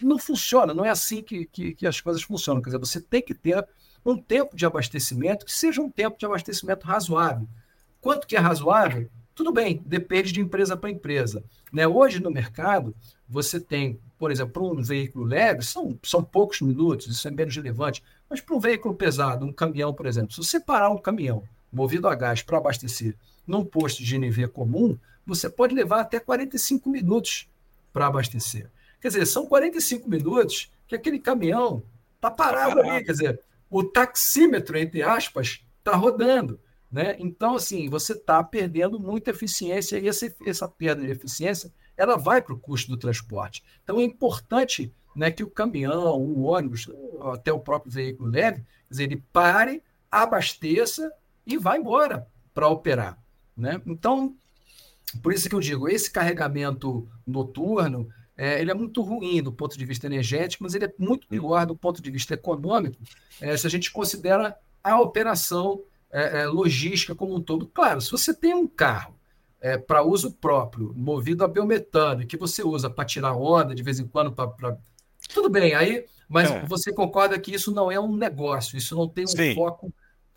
não funciona, não é assim que, que, que, as coisas funcionam. Quer dizer, você tem que ter um tempo de abastecimento que seja um tempo de abastecimento razoável. Quanto que é razoável? Tudo bem, depende de empresa para empresa. Né? Hoje no mercado, você tem, por exemplo, para um veículo leve, são, são poucos minutos, isso é menos relevante. Mas para um veículo pesado, um caminhão, por exemplo, se você parar um caminhão movido a gás para abastecer num posto de GNV comum, você pode levar até 45 minutos para abastecer. Quer dizer, são 45 minutos que aquele caminhão está parado ali. Quer dizer, o taxímetro, entre aspas, está rodando. Né? Então, assim, você está perdendo muita eficiência e essa, essa perda de eficiência ela vai para o custo do transporte. Então, é importante né, que o caminhão, o ônibus, até o próprio veículo leve, dizer, ele pare, abasteça e vá embora para operar. Né? Então, por isso que eu digo, esse carregamento noturno, é, ele é muito ruim do ponto de vista energético, mas ele é muito pior do ponto de vista econômico, é, se a gente considera a operação é, é logística como um todo. Claro, se você tem um carro é, para uso próprio, movido a biometano, que você usa para tirar onda de vez em quando, para tudo bem, aí, mas é. você concorda que isso não é um negócio, isso não tem um Sim. foco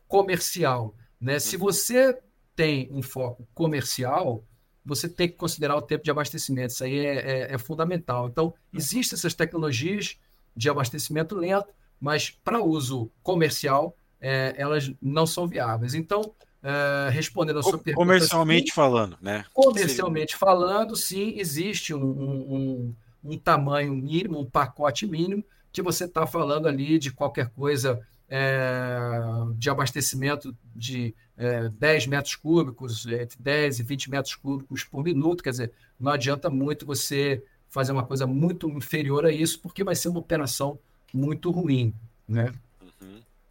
comercial. Né? Se você tem um foco comercial, você tem que considerar o tempo de abastecimento. Isso aí é, é, é fundamental. Então, existem essas tecnologias de abastecimento lento, mas para uso comercial, é, elas não são viáveis. Então, é, respondendo a sua pergunta. Comercialmente sim, falando, né? Comercialmente falando, sim, existe um, um um tamanho mínimo, um pacote mínimo, que você está falando ali de qualquer coisa é, de abastecimento de é, 10 metros cúbicos, entre 10 e 20 metros cúbicos por minuto. Quer dizer, não adianta muito você fazer uma coisa muito inferior a isso, porque vai ser uma operação muito ruim, né?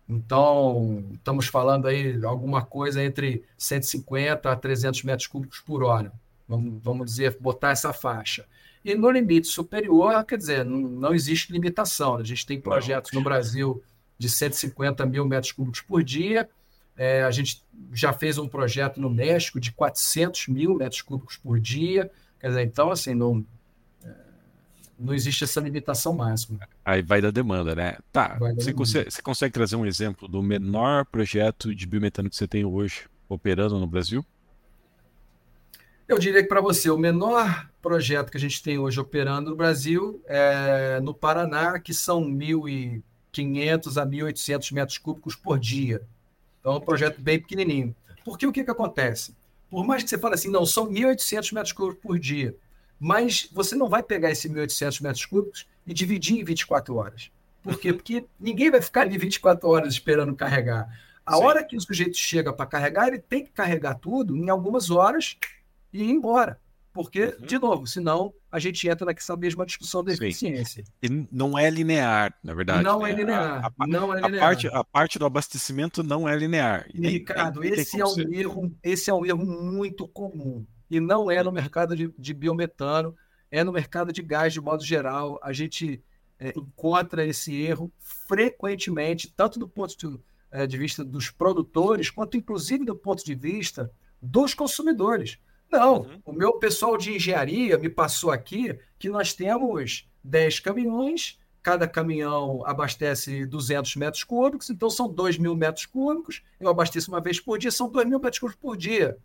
Então, estamos falando aí alguma coisa entre 150 a 300 metros cúbicos por hora. Vamos, vamos dizer, botar essa faixa. E no limite superior, quer dizer, não, não existe limitação. A gente tem projetos no Brasil de 150 mil metros cúbicos por dia. É, a gente já fez um projeto no México de 400 mil metros cúbicos por dia. Quer dizer, então, assim, não, não existe essa limitação máxima. Aí vai da demanda, né? Tá, você consegue, você consegue, trazer um exemplo do menor projeto de biometano que você tem hoje operando no Brasil? Eu diria que para você, o menor projeto que a gente tem hoje operando no Brasil é no Paraná, que são 1.500 a 1.800 metros cúbicos por dia. Então, é um projeto bem pequenininho. Porque o que, que acontece? Por mais que você fale assim, não, são 1.800 metros cúbicos por dia, mas você não vai pegar esses 1.800 metros cúbicos e dividir em 24 horas. Por quê? Porque ninguém vai ficar ali 24 horas esperando carregar. A Sim. hora que o sujeito chega para carregar, ele tem que carregar tudo em algumas horas e ir embora. Porque, uhum. de novo, senão a gente entra naquela mesma discussão da eficiência. E não é linear, na verdade. Não né? é linear. A, a, não é linear. A parte, a parte do abastecimento não é linear. E, Ricardo, esse, é um erro, esse é um erro muito comum. E não é no mercado de, de biometano, é no mercado de gás de modo geral. A gente é, encontra esse erro frequentemente, tanto do ponto de, é, de vista dos produtores, quanto inclusive do ponto de vista dos consumidores. Não, uhum. o meu pessoal de engenharia me passou aqui que nós temos 10 caminhões, cada caminhão abastece 200 metros cúbicos, então são 2 mil metros cúbicos, eu abasteço uma vez por dia, são 2 mil metros cúbicos por dia.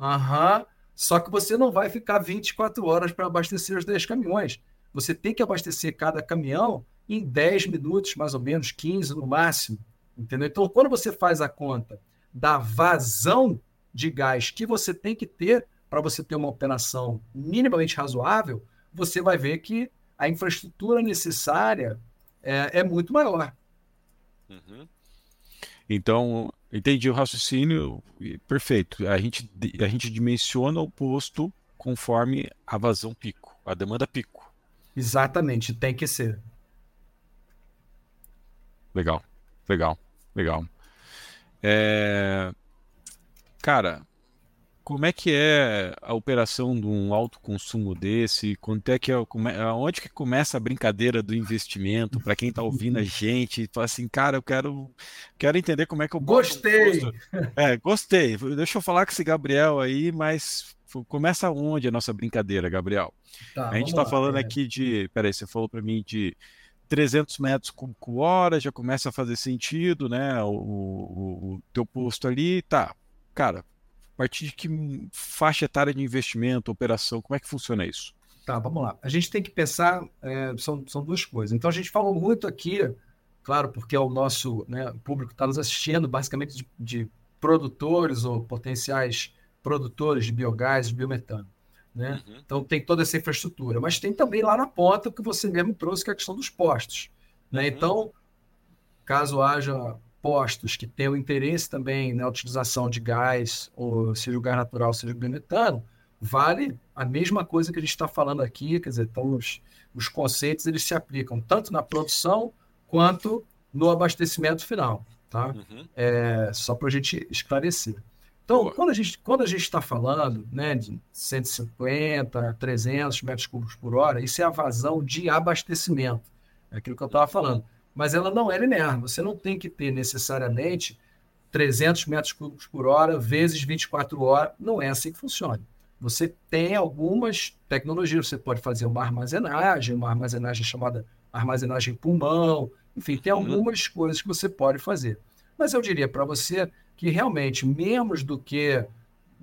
Aham, só que você não vai ficar 24 horas para abastecer os 10 caminhões. Você tem que abastecer cada caminhão em 10 minutos, mais ou menos, 15 no máximo. Entendeu? Então, quando você faz a conta da vazão de gás que você tem que ter para você ter uma operação minimamente razoável, você vai ver que a infraestrutura necessária é, é muito maior. Uhum. Então, entendi o raciocínio, perfeito. A gente, a gente dimensiona o posto conforme a vazão pico, a demanda pico. Exatamente, tem que ser. Legal, legal, legal. É... Cara, como é que é a operação de um alto consumo desse? Quanto é que é, onde que começa a brincadeira do investimento? Para quem está ouvindo a gente, fala assim, cara, eu quero, quero entender como é que eu gostei. Um é, gostei. Deixa eu falar com esse Gabriel aí, mas começa onde a nossa brincadeira, Gabriel? Tá, a gente está falando é. aqui de, peraí, você falou para mim de 300 metros por hora, já começa a fazer sentido, né? O, o, o teu posto ali, tá? cara, partir de que faixa etária de investimento, operação, como é que funciona isso? Tá, vamos lá. A gente tem que pensar, é, são, são duas coisas. Então, a gente falou muito aqui, claro, porque é o nosso né, o público está nos assistindo, basicamente de, de, produtores ou potenciais produtores de biogás, de biometano. Né? Uhum. Então, tem toda essa infraestrutura. Mas tem também lá na ponta o que você mesmo trouxe, que é a questão dos postos. Né? Uhum. Então, caso haja postos que tenham interesse também na utilização de gás, ou seja o gás natural, seja o biometano, vale a mesma coisa que a gente está falando aqui, quer dizer, então os, os conceitos eles se aplicam tanto na produção quanto no abastecimento final, tá? Uhum. É, só para a gente esclarecer. Então, quando a gente quando a gente está falando, né, de 150, 300 metros cúbicos por hora, isso é a vazão de abastecimento, é aquilo que eu estava falando mas ela não é linear. Você não tem que ter necessariamente 300 metros cúbicos por hora vezes 24 horas. Não é assim que funciona. Você tem algumas tecnologias. Você pode fazer uma armazenagem, uma armazenagem chamada armazenagem pulmão. Enfim, tem uhum. algumas coisas que você pode fazer. Mas eu diria para você que realmente menos do que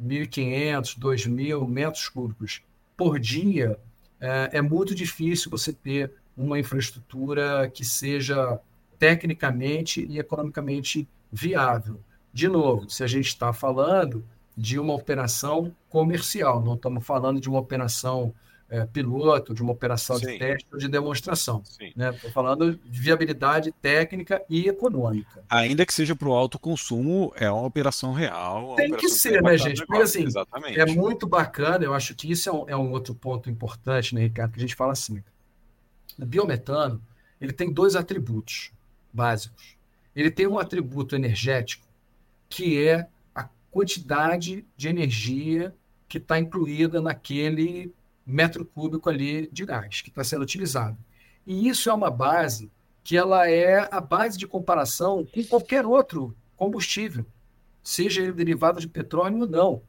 1.500, 2.000 metros cúbicos por dia é, é muito difícil você ter uma infraestrutura que seja tecnicamente e economicamente viável. De novo, se a gente está falando de uma operação comercial, não estamos falando de uma operação é, piloto, de uma operação Sim. de teste ou de demonstração. Estou né? falando de viabilidade técnica e econômica. Ainda que seja para o alto consumo, é uma operação real. Tem operação que ser, né, gente? Porque assim, Exatamente. é muito bacana, eu acho que isso é um, é um, outro ponto importante, né, Ricardo, que a gente fala assim. O biometano, ele tem dois atributos básicos. Ele tem um atributo energético, que é a quantidade de energia que está incluída naquele metro cúbico ali de gás que está sendo utilizado. E isso é uma base que ela é a base de comparação com qualquer outro combustível, seja ele derivado de petróleo ou não.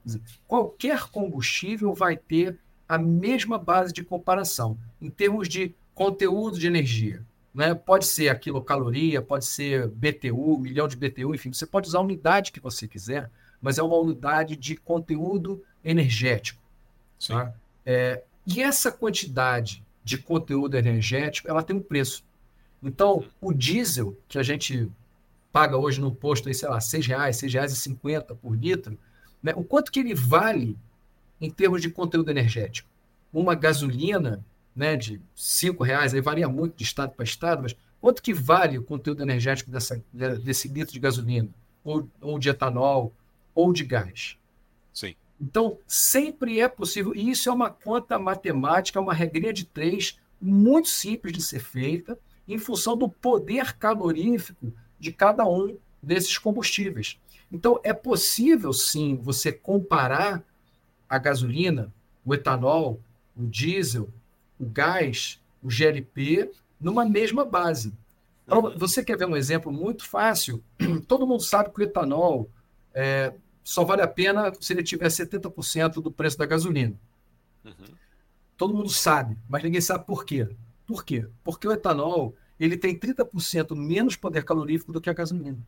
Qualquer combustível vai ter a mesma base de comparação em termos de conteúdo de energia. Né? Pode ser a quilocaloria, pode ser BTU, milhão de BTU, enfim, você pode usar a unidade que você quiser, mas é uma unidade de conteúdo energético. Tá? É, e essa quantidade de conteúdo energético, ela tem um preço. Então, o diesel que a gente paga hoje no posto, aí, sei lá, R$ 6,00, R$ 6,50 por litro, né? o quanto que ele vale em termos de conteúdo energético? Uma gasolina né, de R$ reais, aí varia muito de estado para estado, mas quanto que vale o conteúdo energético dessa, desse litro de gasolina, ou, ou de etanol, ou de gás? Sim. Então, sempre é possível, e isso é uma conta matemática, uma regrinha de três, muito simples de ser feita, em função do poder calorífico de cada um desses combustíveis. Então, é possível, sim, você comparar a gasolina, o etanol, o diesel, o gás, o GLP, numa mesma base. Então, você quer ver um exemplo muito fácil? Todo mundo sabe que o etanol é, só vale a pena se ele tiver 70% do preço da gasolina. Uhum. Todo mundo sabe, mas ninguém sabe por quê. Por quê? Porque o etanol ele tem 30% menos poder calorífico do que a gasolina.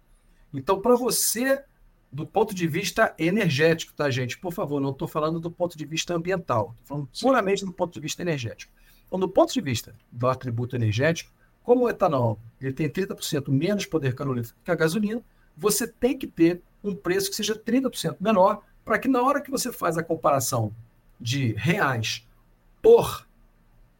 Então, para você, do ponto de vista energético, tá, gente? Por favor, não estou falando do ponto de vista ambiental, estou falando puramente do ponto de vista energético. Então, do ponto de vista do atributo energético, como o etanol ele tem 30% menos poder calorífico que a gasolina, você tem que ter um preço que seja 30% menor, para que na hora que você faz a comparação de reais por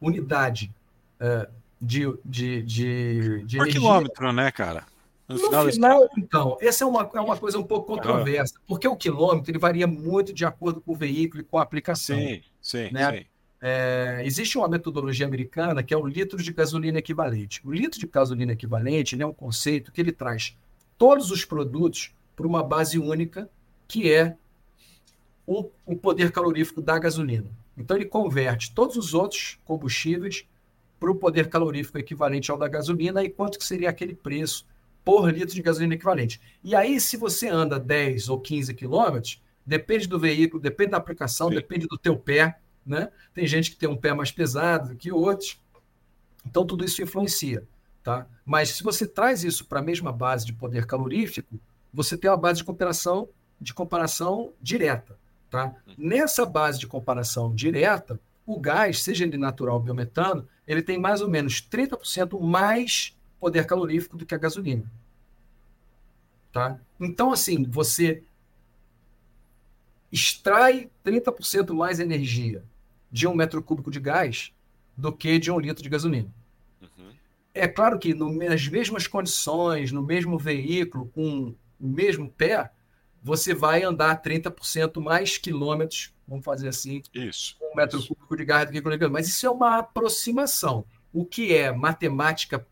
unidade uh, de, de, de, de por energia, quilômetro, né, cara? No, no final, final então, essa é uma, é uma coisa um pouco controversa, ah. porque o quilômetro ele varia muito de acordo com o veículo e com a aplicação. Sim, sim, né? sim. É, existe uma metodologia americana que é o litro de gasolina equivalente. O litro de gasolina equivalente é um conceito que ele traz todos os produtos para uma base única, que é o, o poder calorífico da gasolina. Então, ele converte todos os outros combustíveis para o poder calorífico equivalente ao da gasolina e quanto que seria aquele preço por litro de gasolina equivalente. E aí, se você anda 10 ou 15 quilômetros, depende do veículo, depende da aplicação, Sim. depende do teu pé, né? Tem gente que tem um pé mais pesado do que outros. Então, tudo isso influencia, tá? Mas se você traz isso para a mesma base de poder calorífico, você tem uma base de comparação, de comparação direta. Tá? Nessa base de comparação direta, o gás, seja ele natural ou biometano, ele tem mais ou menos 30% mais poder calorífico do que a gasolina. Tá? Então, assim, você extrai 30% mais energia de um metro cúbico de gás do que de um litro de gasolina. Uhum. É claro que no, nas mesmas condições, no mesmo veículo, com o mesmo pé, você vai andar 30% mais quilômetros, vamos fazer assim, isso, um metro isso. cúbico de gás do que com Mas isso é uma aproximação. O que é matemática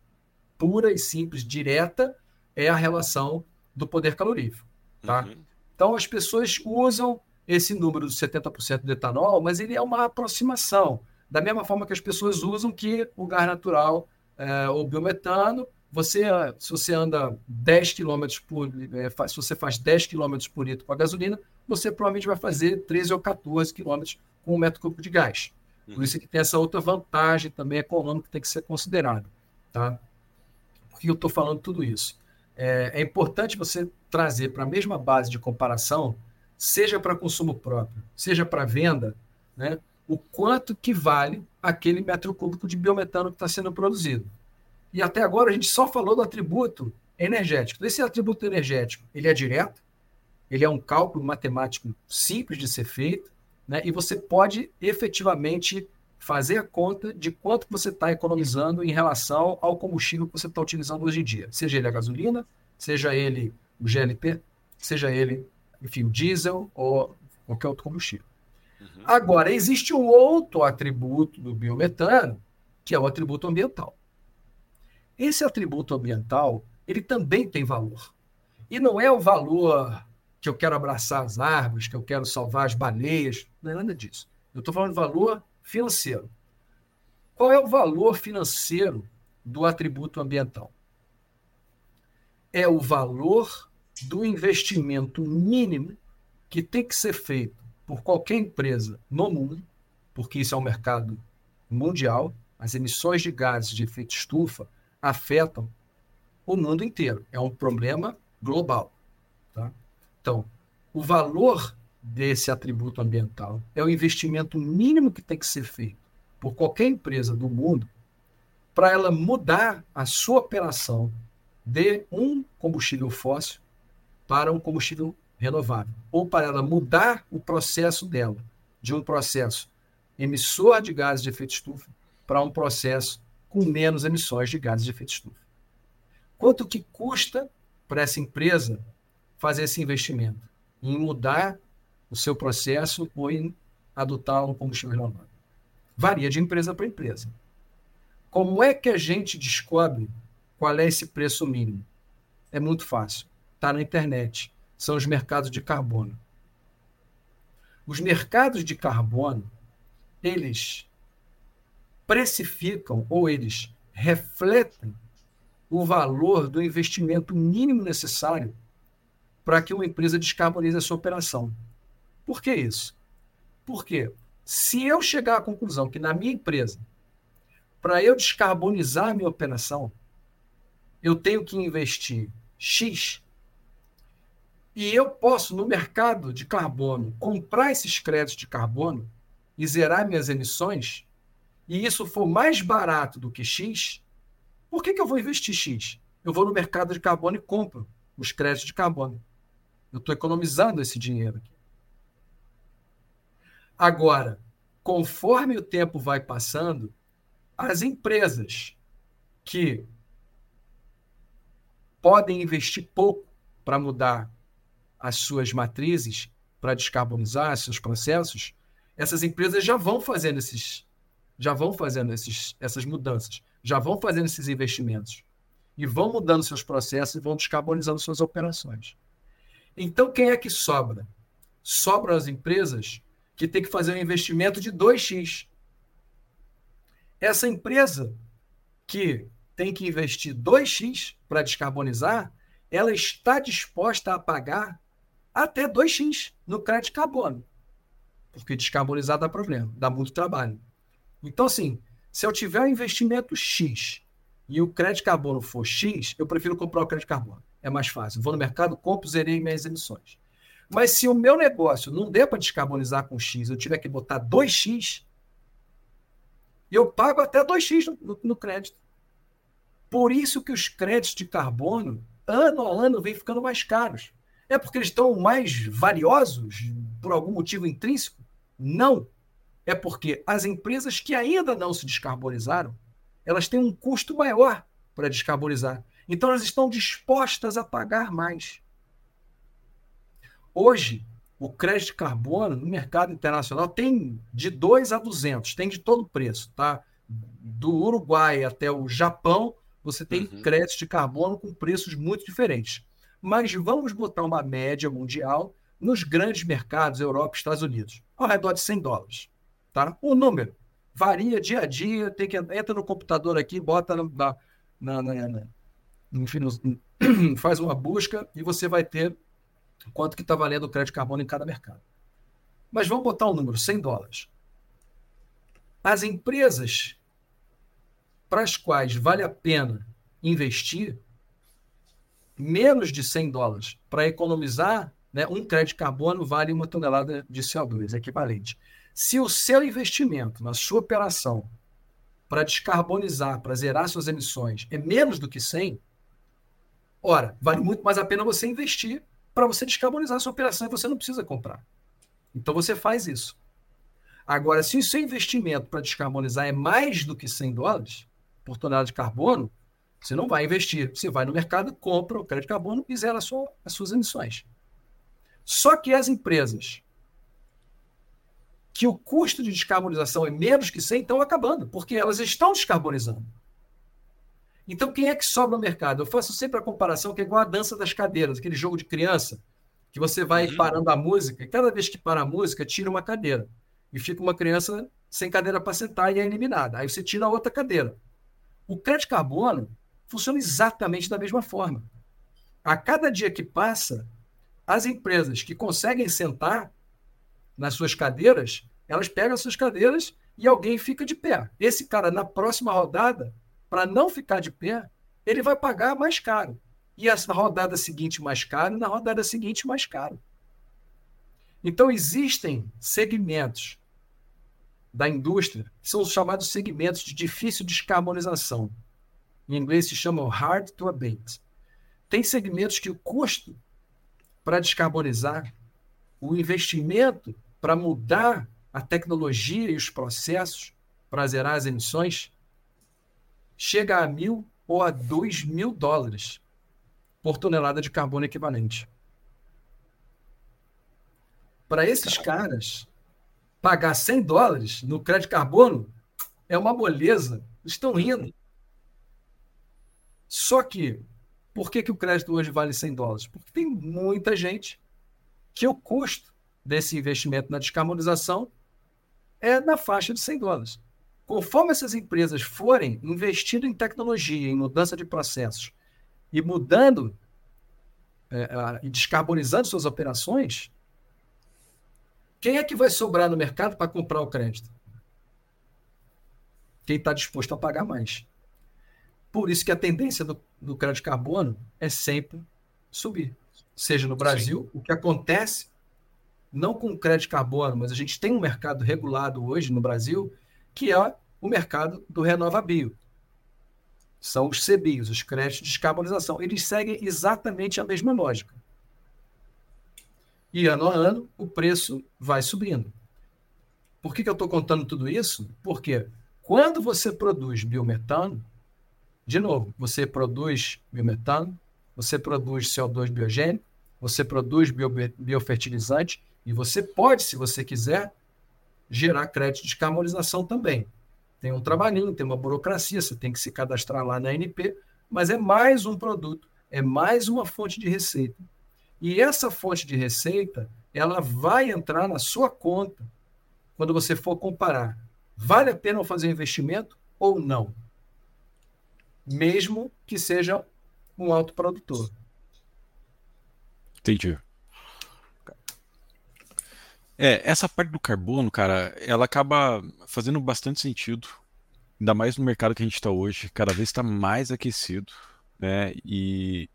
pura e simples, direta, é a relação do poder calorífico. Tá? Uhum. Então, as pessoas usam esse número de 70% de etanol, mas ele é uma aproximação. Da mesma forma que as pessoas usam que o gás natural, é, o biometano, você, se você anda 10 km por é, se você faz 10 km por litro com a gasolina, você provavelmente vai fazer 13 ou 14 km com um metro cúbico de gás. Por isso que tem essa outra vantagem também econômica que tem que ser considerada. Tá? Por que eu estou falando tudo isso? É, é importante você trazer para a mesma base de comparação, seja para consumo próprio, seja para venda, né, o quanto que vale aquele metro cúbico de biometano que está sendo produzido. E até agora a gente só falou do atributo energético. Esse atributo energético, ele é direto, ele é um cálculo matemático simples de ser feito, né? e você pode efetivamente fazer a conta de quanto você está economizando em relação ao combustível que você está utilizando hoje em dia, seja ele a gasolina, seja ele o GLP, seja ele, enfim, o diesel ou qualquer outro combustível. Uhum. Agora, existe um outro atributo do biometano, que é o atributo ambiental. Esse atributo ambiental, ele também tem valor. E não é o valor que eu quero abraçar as árvores, que eu quero salvar as baleias, não é nada disso. Eu estou falando de valor financeiro. Qual é o valor financeiro do atributo ambiental? É o valor do investimento mínimo que tem que ser feito por qualquer empresa no mundo, porque isso é um mercado mundial, as emissões de gases de efeito estufa afetam o mundo inteiro. É um problema global. Tá? Então, o valor desse atributo ambiental é o investimento mínimo que tem que ser feito por qualquer empresa do mundo para ela mudar a sua operação de um combustível fóssil para um combustível renovável, ou para ela mudar o processo dela de um processo emissor de gases de efeito estufa para um processo com menos emissões de gases de efeito estufa. Quanto que custa para essa empresa fazer esse investimento em mudar o seu processo ou em adotar um combustível renovável? Varia de empresa para empresa. Como é que a gente descobre qual é esse preço mínimo? É muito fácil. Está na internet. São os mercados de carbono. Os mercados de carbono, eles precificam ou eles refletem o valor do investimento mínimo necessário para que uma empresa descarbonize a sua operação. Por que isso? Porque se eu chegar à conclusão que na minha empresa, para eu descarbonizar a minha operação, eu tenho que investir X, e eu posso, no mercado de carbono, comprar esses créditos de carbono e zerar minhas emissões, e isso for mais barato do que X, por que, que eu vou investir X? Eu vou no mercado de carbono e compro os créditos de carbono. Eu estou economizando esse dinheiro aqui. Agora, conforme o tempo vai passando, as empresas que podem investir pouco para mudar as suas matrizes, para descarbonizar seus processos, essas empresas já vão fazendo esses, já vão fazendo esses, essas mudanças, já vão fazendo esses investimentos e vão mudando seus processos e vão descarbonizando suas operações. Então, quem é que sobra? Sobram as empresas que têm que fazer um investimento de 2x. Essa empresa que tem que investir 2x para descarbonizar, ela está disposta a pagar até 2x no crédito carbono. Porque descarbonizar dá problema, dá muito trabalho. Então, assim, se eu tiver um investimento X e o crédito carbono for X, eu prefiro comprar o crédito carbono. É mais fácil. Vou no mercado, compro, zerei minhas emissões. Mas se o meu negócio não der para descarbonizar com X, eu tiver que botar 2X, eu pago até 2X no, no crédito. Por isso que os créditos de carbono, ano a ano, vêm ficando mais caros. É porque eles estão mais valiosos por algum motivo intrínseco? Não é porque as empresas que ainda não se descarbonizaram, elas têm um custo maior para descarbonizar. Então elas estão dispostas a pagar mais. Hoje, o crédito de carbono no mercado internacional tem de 2 a 200, tem de todo preço, tá? Do Uruguai até o Japão, você tem uhum. créditos de carbono com preços muito diferentes. Mas vamos botar uma média mundial nos grandes mercados, Europa e Estados Unidos, ao redor de 100 dólares. Tá? O número varia dia a dia, tem que entra no computador aqui, bota na, na, na, na enfim, faz uma busca e você vai ter quanto que está valendo o crédito carbono em cada mercado. Mas vamos botar um número, 100 dólares. As empresas para as quais vale a pena investir menos de 100 dólares para economizar, né, um crédito carbono vale uma tonelada de CO2, equivalente. Se o seu investimento na sua operação para descarbonizar, para zerar suas emissões é menos do que 100, ora, vale muito mais a pena você investir para você descarbonizar a sua operação e você não precisa comprar. Então você faz isso. Agora, se o seu investimento para descarbonizar é mais do que 100 dólares por tonelada de carbono, você não vai investir. Você vai no mercado, compra o crédito de carbono e zera sua, as suas emissões. Só que as empresas que o custo de descarbonização é menos que 100 estão acabando, porque elas estão descarbonizando. Então, quem é que sobra no mercado? Eu faço sempre a comparação que é igual a dança das cadeiras, aquele jogo de criança, que você vai uhum. parando a música, e cada vez que para a música, tira uma cadeira. E fica uma criança sem cadeira para sentar e é eliminada. Aí você tira a outra cadeira. O crédito carbono funciona exatamente da mesma forma. A cada dia que passa, as empresas que conseguem sentar nas suas cadeiras, elas pegam as suas cadeiras e alguém fica de pé. Esse cara, na próxima rodada, para não ficar de pé, ele vai pagar mais caro. E na rodada seguinte mais caro, e na rodada seguinte mais caro. Então existem segmentos da indústria que são os chamados segmentos de difícil descarbonização. Em inglês se chamam hard to abate. Tem segmentos que o custo para descarbonizar, o investimento para mudar a tecnologia e os processos para zerar as emissões chega a mil ou a dois mil dólares por tonelada de carbono equivalente. Para esses caras, pagar 100 dólares no crédito carbono é uma moleza. Estão rindo. Só que, por que, que o crédito hoje vale 100 dólares? Porque tem muita gente que o custo desse investimento na descarbonização é na faixa de 100 dólares. Conforme essas empresas forem investindo em tecnologia, em mudança de processos e mudando é, e descarbonizando suas operações, quem é que vai sobrar no mercado para comprar o crédito? Quem está disposto a pagar mais. Por isso que a tendência do, do crédito carbono é sempre subir. Seja no Brasil, Sim. o que acontece, não com o crédito carbono, mas a gente tem um mercado regulado hoje no Brasil que é o mercado do RenovaBio. São os CBIOS, os créditos de descarbonização. Eles seguem exatamente a mesma lógica. E ano a ano o preço vai subindo. Por que, que eu estou contando tudo isso? Porque quando você produz biometano, de novo, você produz biometano, você produz CO2 biogênico, você produz bio, biofertilizante e você pode, se você quiser, gerar crédito de descarbonização também. Tem um trabalhinho, tem uma burocracia, você tem que se cadastrar lá na ANP, mas é mais um produto, é mais uma fonte de receita. E essa fonte de receita, ela vai entrar na sua conta quando você for comparar. Vale a pena fazer investimento ou não? Mesmo que seja um autoprodutor. Entendi. É, essa parte do carbono, cara, ela acaba fazendo bastante sentido. Ainda mais no mercado que a gente está hoje, cada vez está mais aquecido, né? E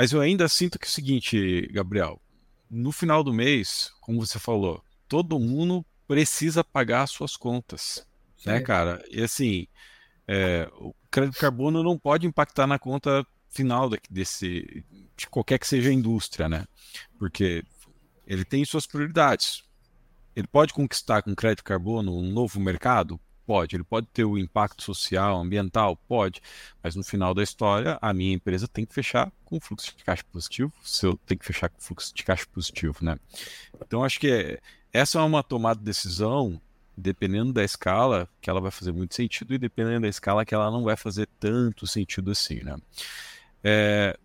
mas eu ainda sinto que é o seguinte, Gabriel, no final do mês, como você falou, todo mundo precisa pagar as suas contas, né, Sim. né, cara? E assim, é, o crédito carbono não pode impactar na conta final desse de qualquer que seja a indústria, né? Porque ele tem suas prioridades. Ele pode conquistar com crédito carbono um novo mercado? Pode. Ele pode ter o impacto social, ambiental? Pode. Mas no final da história, a minha empresa tem que fechar com fluxo de caixa positivo, se eu tenho que fechar com fluxo de caixa positivo, né? Então, acho que essa é uma tomada de decisão, dependendo da escala, que ela vai fazer muito sentido, e dependendo da escala, que ela não vai fazer tanto sentido assim, né? É,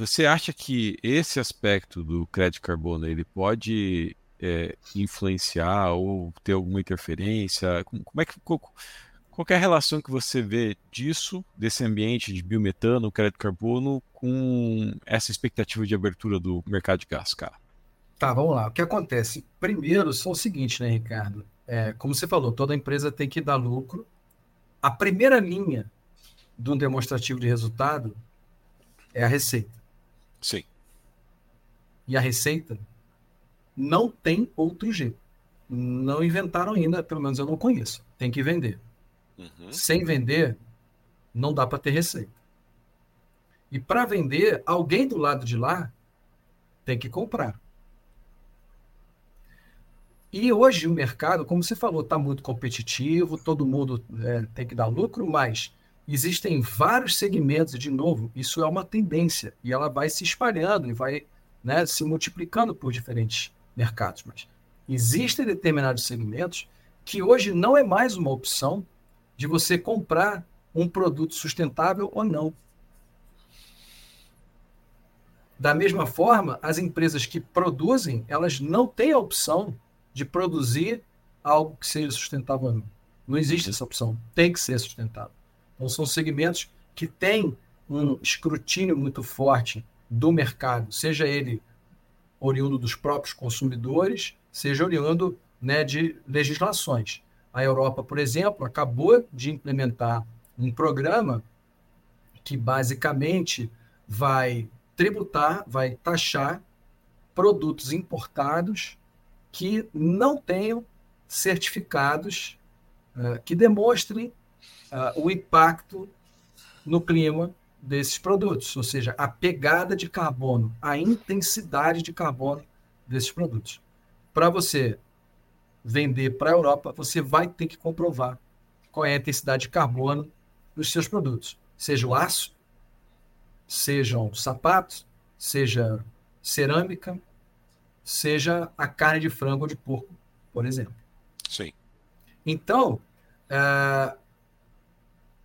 você acha que esse aspecto do crédito carbono ele pode é, influenciar ou ter alguma interferência? Como, é que qual, qual é a relação que você vê disso, desse ambiente de biometano, crédito carbono, com essa expectativa de abertura do mercado de gás, cara? Tá, vamos lá. O que acontece? Primeiro, são o seguinte, né, Ricardo? É, como você falou, toda empresa tem que dar lucro. A primeira linha de um demonstrativo de resultado é a receita. Sim. E a receita não tem outro jeito. Não inventaram ainda, pelo menos eu não conheço. Tem que vender. Uhum. Sem vender, não dá para ter receita. E para vender, alguém do lado de lá tem que comprar. E hoje o mercado, como você falou, está muito competitivo, todo mundo é, tem que dar lucro, mas existem vários segmentos, de novo, isso é uma tendência, e ela vai se espalhando e vai né, se multiplicando por diferentes mercados. Mas existem determinados segmentos que hoje não é mais uma opção de você comprar um produto sustentável ou não. Da mesma forma, as empresas que produzem, elas não têm a opção de produzir algo que seja sustentável ou não. Não existe essa opção. Tem que ser sustentável. Então, são segmentos que têm um escrutínio muito forte do mercado, seja ele oriundo dos próprios consumidores, seja oriundo né, de legislações. A Europa, por exemplo, acabou de implementar um programa que basicamente vai tributar, vai taxar produtos importados que não tenham certificados uh, que demonstrem uh, o impacto no clima desses produtos, ou seja, a pegada de carbono, a intensidade de carbono desses produtos. Para você vender para a Europa, você vai ter que comprovar qual é a intensidade de carbono dos seus produtos, seja o aço, sejam sapatos, seja cerâmica, seja a carne de frango ou de porco, por exemplo. Sim. Então, uh,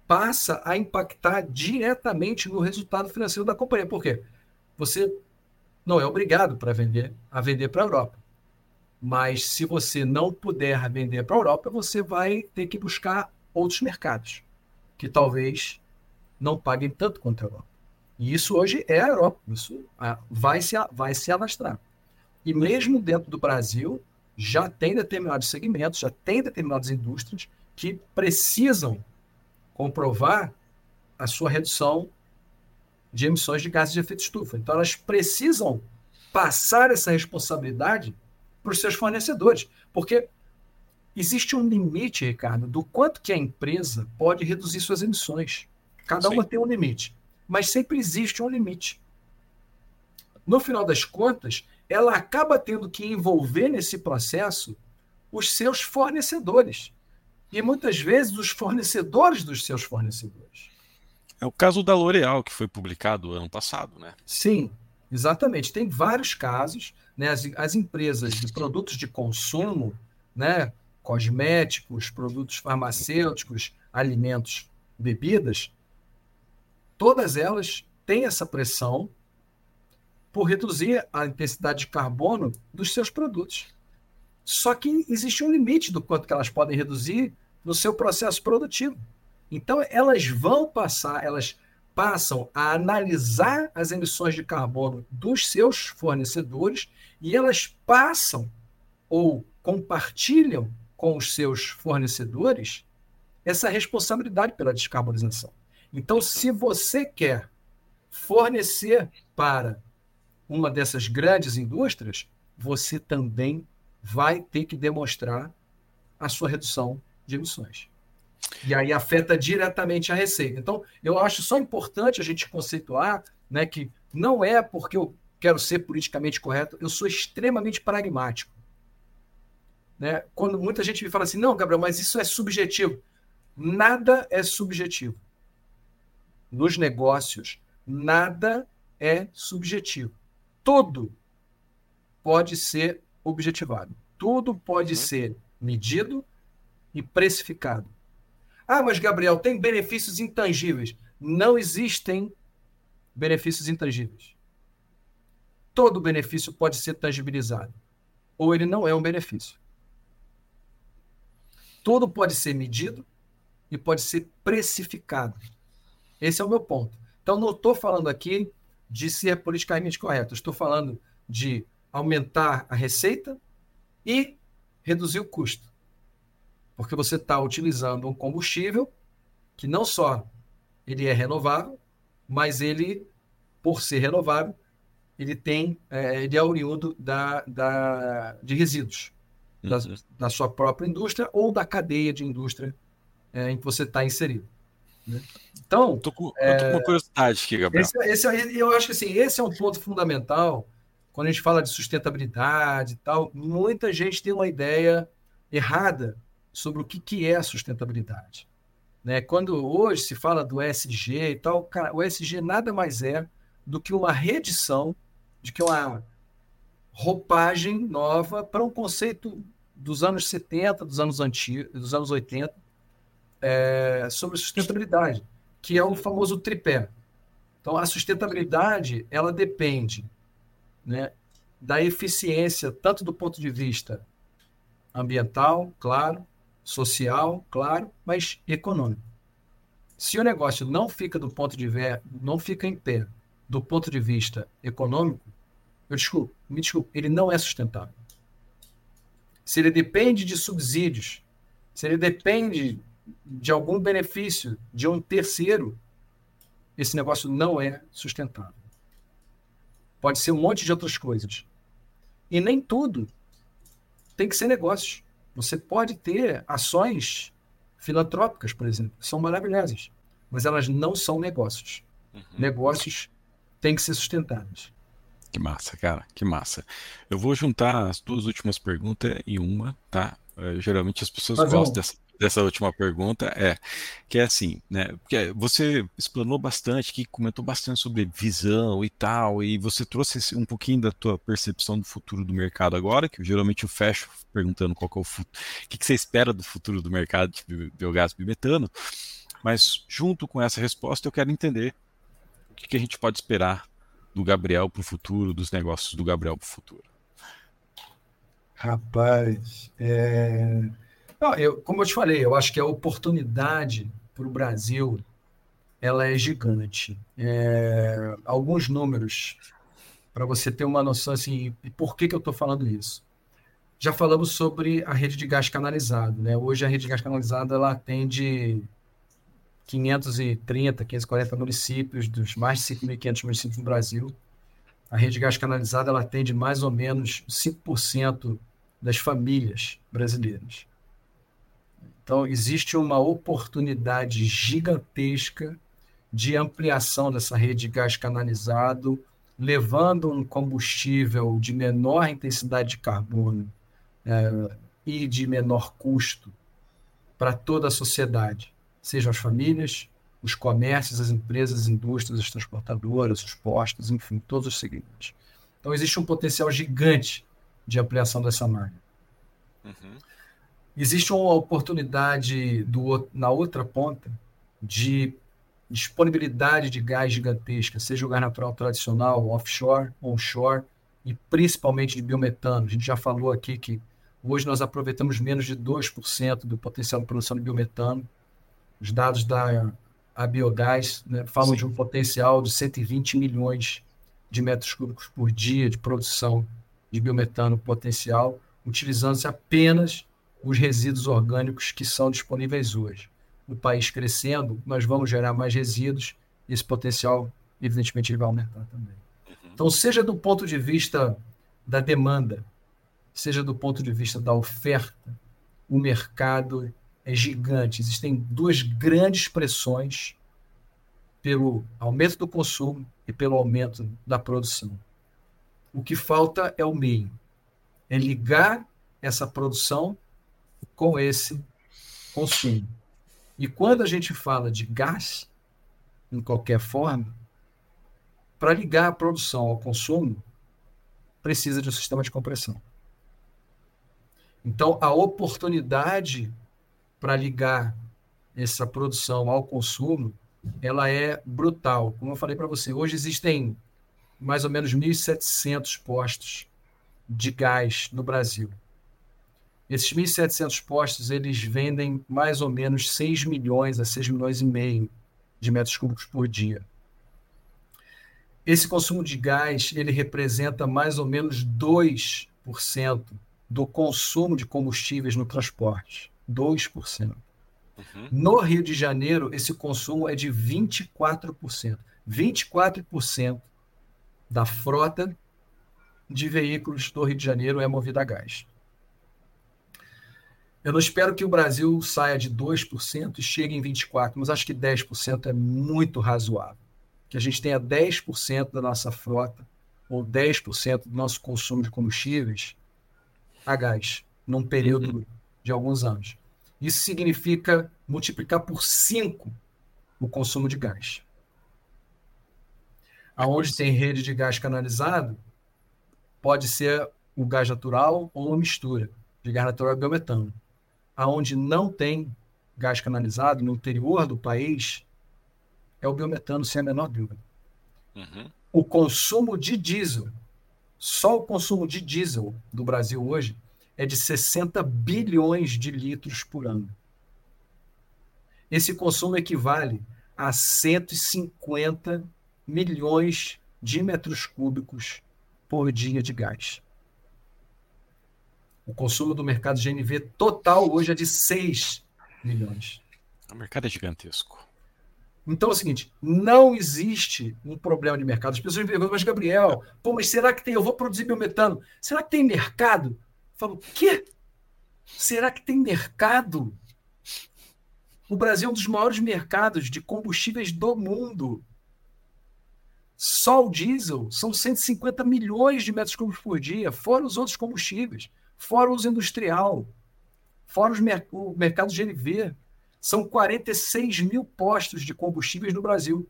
passa a impactar diretamente no resultado financeiro da companhia. Por quê? Você não é obrigado para vender a vender para a Europa. Mas se você não puder vender para a Europa, você vai ter que buscar outros mercados que talvez não paguem tanto quanto a Europa. E isso hoje é a Europa. Isso ah, vai se, vai se alastrar. E mesmo dentro do Brasil, já tem determinados segmentos, já tem determinadas indústrias que precisam comprovar a sua redução de emissões de gases de efeito estufa. Então, elas precisam passar essa responsabilidade para os seus fornecedores, porque existe um limite, Ricardo, do quanto que a empresa pode reduzir suas emissões. Cada Sim. uma tem um limite, mas sempre existe um limite. No final das contas, ela acaba tendo que envolver nesse processo os seus fornecedores e muitas vezes os fornecedores dos seus fornecedores. É o caso da L'Oréal, que foi publicado ano passado, né? Sim, exatamente. Tem vários casos. Né? As, as empresas de produtos de consumo, né? cosméticos, produtos farmacêuticos, alimentos, bebidas, todas elas têm essa pressão por reduzir a intensidade de carbono dos seus produtos. Só que existe um limite do quanto que elas podem reduzir no seu processo produtivo. Então, elas vão passar, elas passam a analisar as emissões de carbono dos seus fornecedores e elas passam ou compartilham com os seus fornecedores essa responsabilidade pela descarbonização. Então, se você quer fornecer para uma dessas grandes indústrias, você também vai ter que demonstrar a sua redução de emissões. E aí afeta diretamente a receita. Então, eu acho só importante a gente conceituar né, que não é porque eu quero ser politicamente correto, eu sou extremamente pragmático. Né? Quando muita gente me fala assim, não, Gabriel, mas isso é subjetivo. Nada é subjetivo. Nos negócios, nada é subjetivo. Tudo pode ser objetivado. Tudo pode uhum. ser medido e precificado. Ah, mas Gabriel, tem benefícios intangíveis. Não existem benefícios intangíveis. Todo benefício pode ser tangibilizado, ou ele não é um benefício. Tudo pode ser medido e pode ser precificado. Esse é o meu ponto. Então, não estou falando aqui de ser politicamente correto, estou falando de aumentar a receita e reduzir o custo. Porque você está utilizando um combustível que não só ele é renovável, mas ele, por ser renovável, ele tem, é, ele é oriundo da, da, de resíduos uhum. da, da, sua própria indústria ou da cadeia de indústria é, em que você está inserido. Né? Então, tô com, é, eu tô com uma curiosidade aqui, Gabriel. Esse, esse, eu acho que assim, esse é um ponto fundamental quando a gente fala de sustentabilidade e tal, muita gente tem uma ideia errada sobre o que, que é sustentabilidade. Né? Quando hoje se fala do ESG e tal, cara, o ESG nada mais é do que uma reedição, de que uma roupagem nova para um conceito dos anos 70, dos anos antigos, dos anos 80, é, sobre sustentabilidade, que é o famoso tripé. Então, a sustentabilidade ela depende né, da eficiência, tanto do ponto de vista ambiental, claro, social, claro, mas econômico. Se o negócio não fica do ponto de ver, não fica em pé do ponto de vista econômico, eu desculpo, me desculpe, ele não é sustentável. Se ele depende de subsídios, se ele depende de algum benefício de um terceiro, esse negócio não é sustentável. Pode ser um monte de outras coisas. E nem tudo tem que ser negócios. Você pode ter ações filantrópicas, por exemplo, que são maravilhosas, mas elas não são negócios. Uhum. Negócios têm que ser sustentáveis. Que massa, cara, que massa. Eu vou juntar as duas últimas perguntas em uma, tá? Uh, geralmente as pessoas Mas gostam dessa, dessa última pergunta, é que é assim, né? Porque você explanou bastante, que comentou bastante sobre visão e tal, e você trouxe um pouquinho da tua percepção do futuro do mercado agora, que geralmente eu fecho perguntando qual que é o futuro, que, que você espera do futuro do mercado de biogás bimetano, mas junto com essa resposta eu quero entender o que, que a gente pode esperar do Gabriel para o futuro, dos negócios do Gabriel para o futuro? Rapaz, é... Eu, como eu te falei, eu acho que a oportunidade para o Brasil ela é gigante. É... Alguns números para você ter uma noção assim, por que, que eu estou falando isso? Já falamos sobre a rede de gás canalizado, né? Hoje a rede de gás canalizado ela atende 530, 540 municípios, dos mais de 5.500 municípios no Brasil. A rede de gás canalizada ela atende mais ou menos 5% das famílias brasileiras. Então, existe uma oportunidade gigantesca de ampliação dessa rede de gás canalizado, levando um combustível de menor intensidade de carbono é, e de menor custo para toda a sociedade sejam as famílias, os comércios, as empresas, as indústrias, as transportadoras, os postos, enfim, todos os segmentos. Então, existe um potencial gigante de ampliação dessa marca. Uhum. Existe uma oportunidade do, na outra ponta de disponibilidade de gás gigantesca, seja o gás natural tradicional, offshore, onshore e principalmente de biometano. A gente já falou aqui que hoje nós aproveitamos menos de 2% do potencial de produção de biometano os dados da a Biogás né, falam Sim. de um potencial de 120 milhões de metros cúbicos por dia de produção de biometano potencial, utilizando-se apenas os resíduos orgânicos que são disponíveis hoje. O país crescendo, nós vamos gerar mais resíduos e esse potencial, evidentemente, ele vai aumentar também. Uhum. Então, seja do ponto de vista da demanda, seja do ponto de vista da oferta, o mercado é gigante. Existem duas grandes pressões pelo aumento do consumo e pelo aumento da produção. O que falta é o meio, é ligar essa produção com esse consumo. E quando a gente fala de gás, em qualquer forma, para ligar a produção ao consumo, precisa de um sistema de compressão. Então, a oportunidade para ligar essa produção ao consumo, ela é brutal. Como eu falei para você, hoje existem mais ou menos 1.700 postos de gás no Brasil. Esses 1.700 postos, eles vendem mais ou menos 6 milhões a 6 milhões e meio de metros cúbicos por dia. Esse consumo de gás, ele representa mais ou menos 2% do consumo de combustíveis no transporte. 2%. Uhum. No Rio de Janeiro, esse consumo é de 24%. 24% da frota de veículos do Rio de Janeiro é movida a gás. Eu não espero que o Brasil saia de 2% e chegue em 24%, mas acho que 10% é muito razoável. Que a gente tenha 10% da nossa frota ou 10% do nosso consumo de combustíveis a gás, num período uhum. de alguns anos. Isso significa multiplicar por 5 o consumo de gás. Aonde tem rede de gás canalizado, pode ser o gás natural ou uma mistura de gás natural e biometano. Aonde não tem gás canalizado, no interior do país, é o biometano, sem a menor dúvida. Uhum. O consumo de diesel, só o consumo de diesel do Brasil hoje é de 60 bilhões de litros por ano. Esse consumo equivale a 150 milhões de metros cúbicos por dia de gás. O consumo do mercado GNV total hoje é de 6 milhões. O mercado é gigantesco. Então é o seguinte, não existe um problema de mercado. As pessoas me perguntam, mas Gabriel, pô, mas será que tem? Eu vou produzir biometano. Será que tem mercado? Eu falo, quê? Será que tem mercado? O Brasil é um dos maiores mercados de combustíveis do mundo. Só o diesel são 150 milhões de metros cúbicos por dia, fora os outros combustíveis, fora o uso industrial, fora os mer o mercado GNV. São 46 mil postos de combustíveis no Brasil.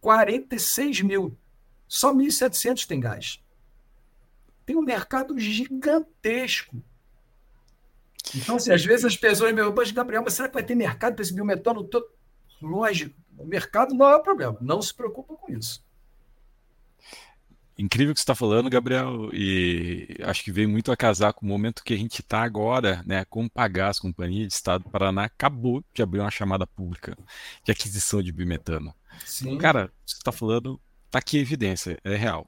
46 mil. Só 1.700 tem gás. Tem um mercado gigantesco. Então, assim, às vezes as pessoas me perguntam, Gabriel, mas será que vai ter mercado para esse biometano todo? Lógico, o mercado não é o problema. Não se preocupa com isso. Incrível o que você está falando, Gabriel, e acho que veio muito a casar com o momento que a gente está agora, né? Como pagar as companhias de Estado do Paraná acabou de abrir uma chamada pública de aquisição de bimetano. Sim. Cara, você está falando, está aqui a evidência, é real.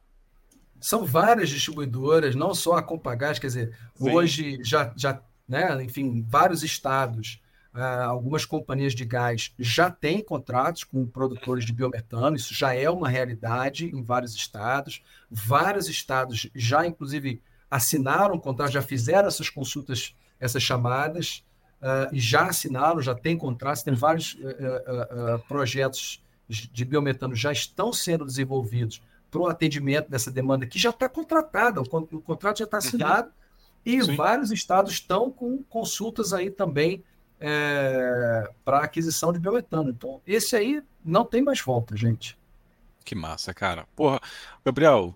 São várias distribuidoras, não só a Compagás, quer dizer, Sim. hoje já, já né, enfim, vários estados, uh, algumas companhias de gás já têm contratos com produtores de biometano, isso já é uma realidade em vários estados. Vários estados já, inclusive, assinaram contratos, já fizeram essas consultas, essas chamadas, uh, e já assinaram, já tem contratos, tem vários uh, projetos de biometano já estão sendo desenvolvidos para o atendimento dessa demanda que já está contratada, o, contrato já está uhum. assinado. Uhum e Sim. vários estados estão com consultas aí também é, para aquisição de biometano. Então, esse aí não tem mais volta, gente. Que massa, cara. Porra, Gabriel,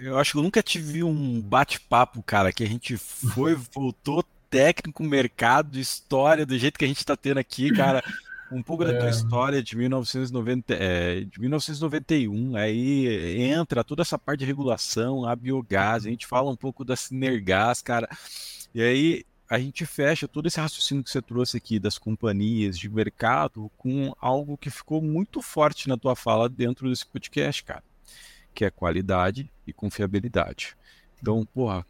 eu acho que eu nunca tive um bate-papo, cara, que a gente foi, voltou técnico, mercado, história, do jeito que a gente está tendo aqui, cara. Um pouco é. da tua é. história de, 1990, é, de 1991, aí entra toda essa parte de regulação, a biogás, a gente fala um pouco da Sinergás, cara, e aí a gente fecha todo esse raciocínio que você trouxe aqui das companhias, de mercado, com algo que ficou muito forte na tua fala dentro desse podcast, cara, que é qualidade e confiabilidade. Então, porra,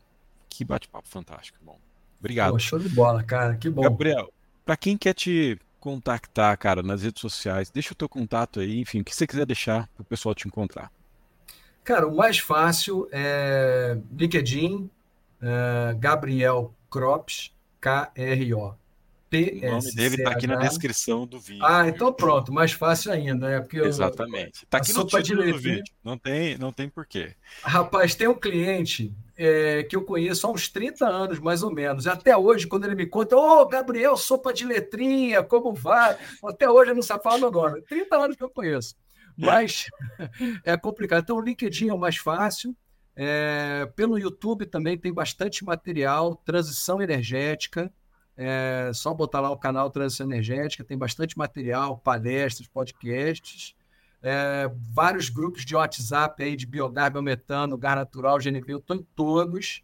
que bate-papo fantástico, bom. Obrigado. Pô, show de bola, cara, que bom. Gabriel, para quem quer te contactar, cara, nas redes sociais? Deixa o teu contato aí, enfim, o que você quiser deixar para o pessoal te encontrar. Cara, o mais fácil é LinkedIn, é Gabriel Crops, K-R-O. O nome dele está aqui na descrição do vídeo. Ah, então pronto, mais fácil ainda, né? Porque Exatamente. Está aqui no título do vídeo. Não tem, não tem porquê. Rapaz, tem um cliente é, que eu conheço há uns 30 anos, mais ou menos. Até hoje, quando ele me conta, ô, oh, Gabriel, sopa de letrinha, como vai? Até hoje ele não sabe falar meu nome. 30 anos que eu conheço. Mas é complicado. Então, o LinkedIn é o mais fácil. É, pelo YouTube também tem bastante material, transição energética. É só botar lá o canal Transição Energética, tem bastante material, palestras, podcasts. É, vários grupos de WhatsApp aí de biogás, biometano, gás natural, GNV, eu estou em todos.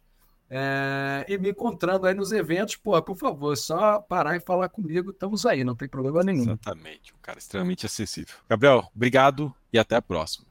É, e me encontrando aí nos eventos, pô, por favor, só parar e falar comigo, estamos aí, não tem problema nenhum. Exatamente, um cara extremamente acessível. Gabriel, obrigado e até a próxima.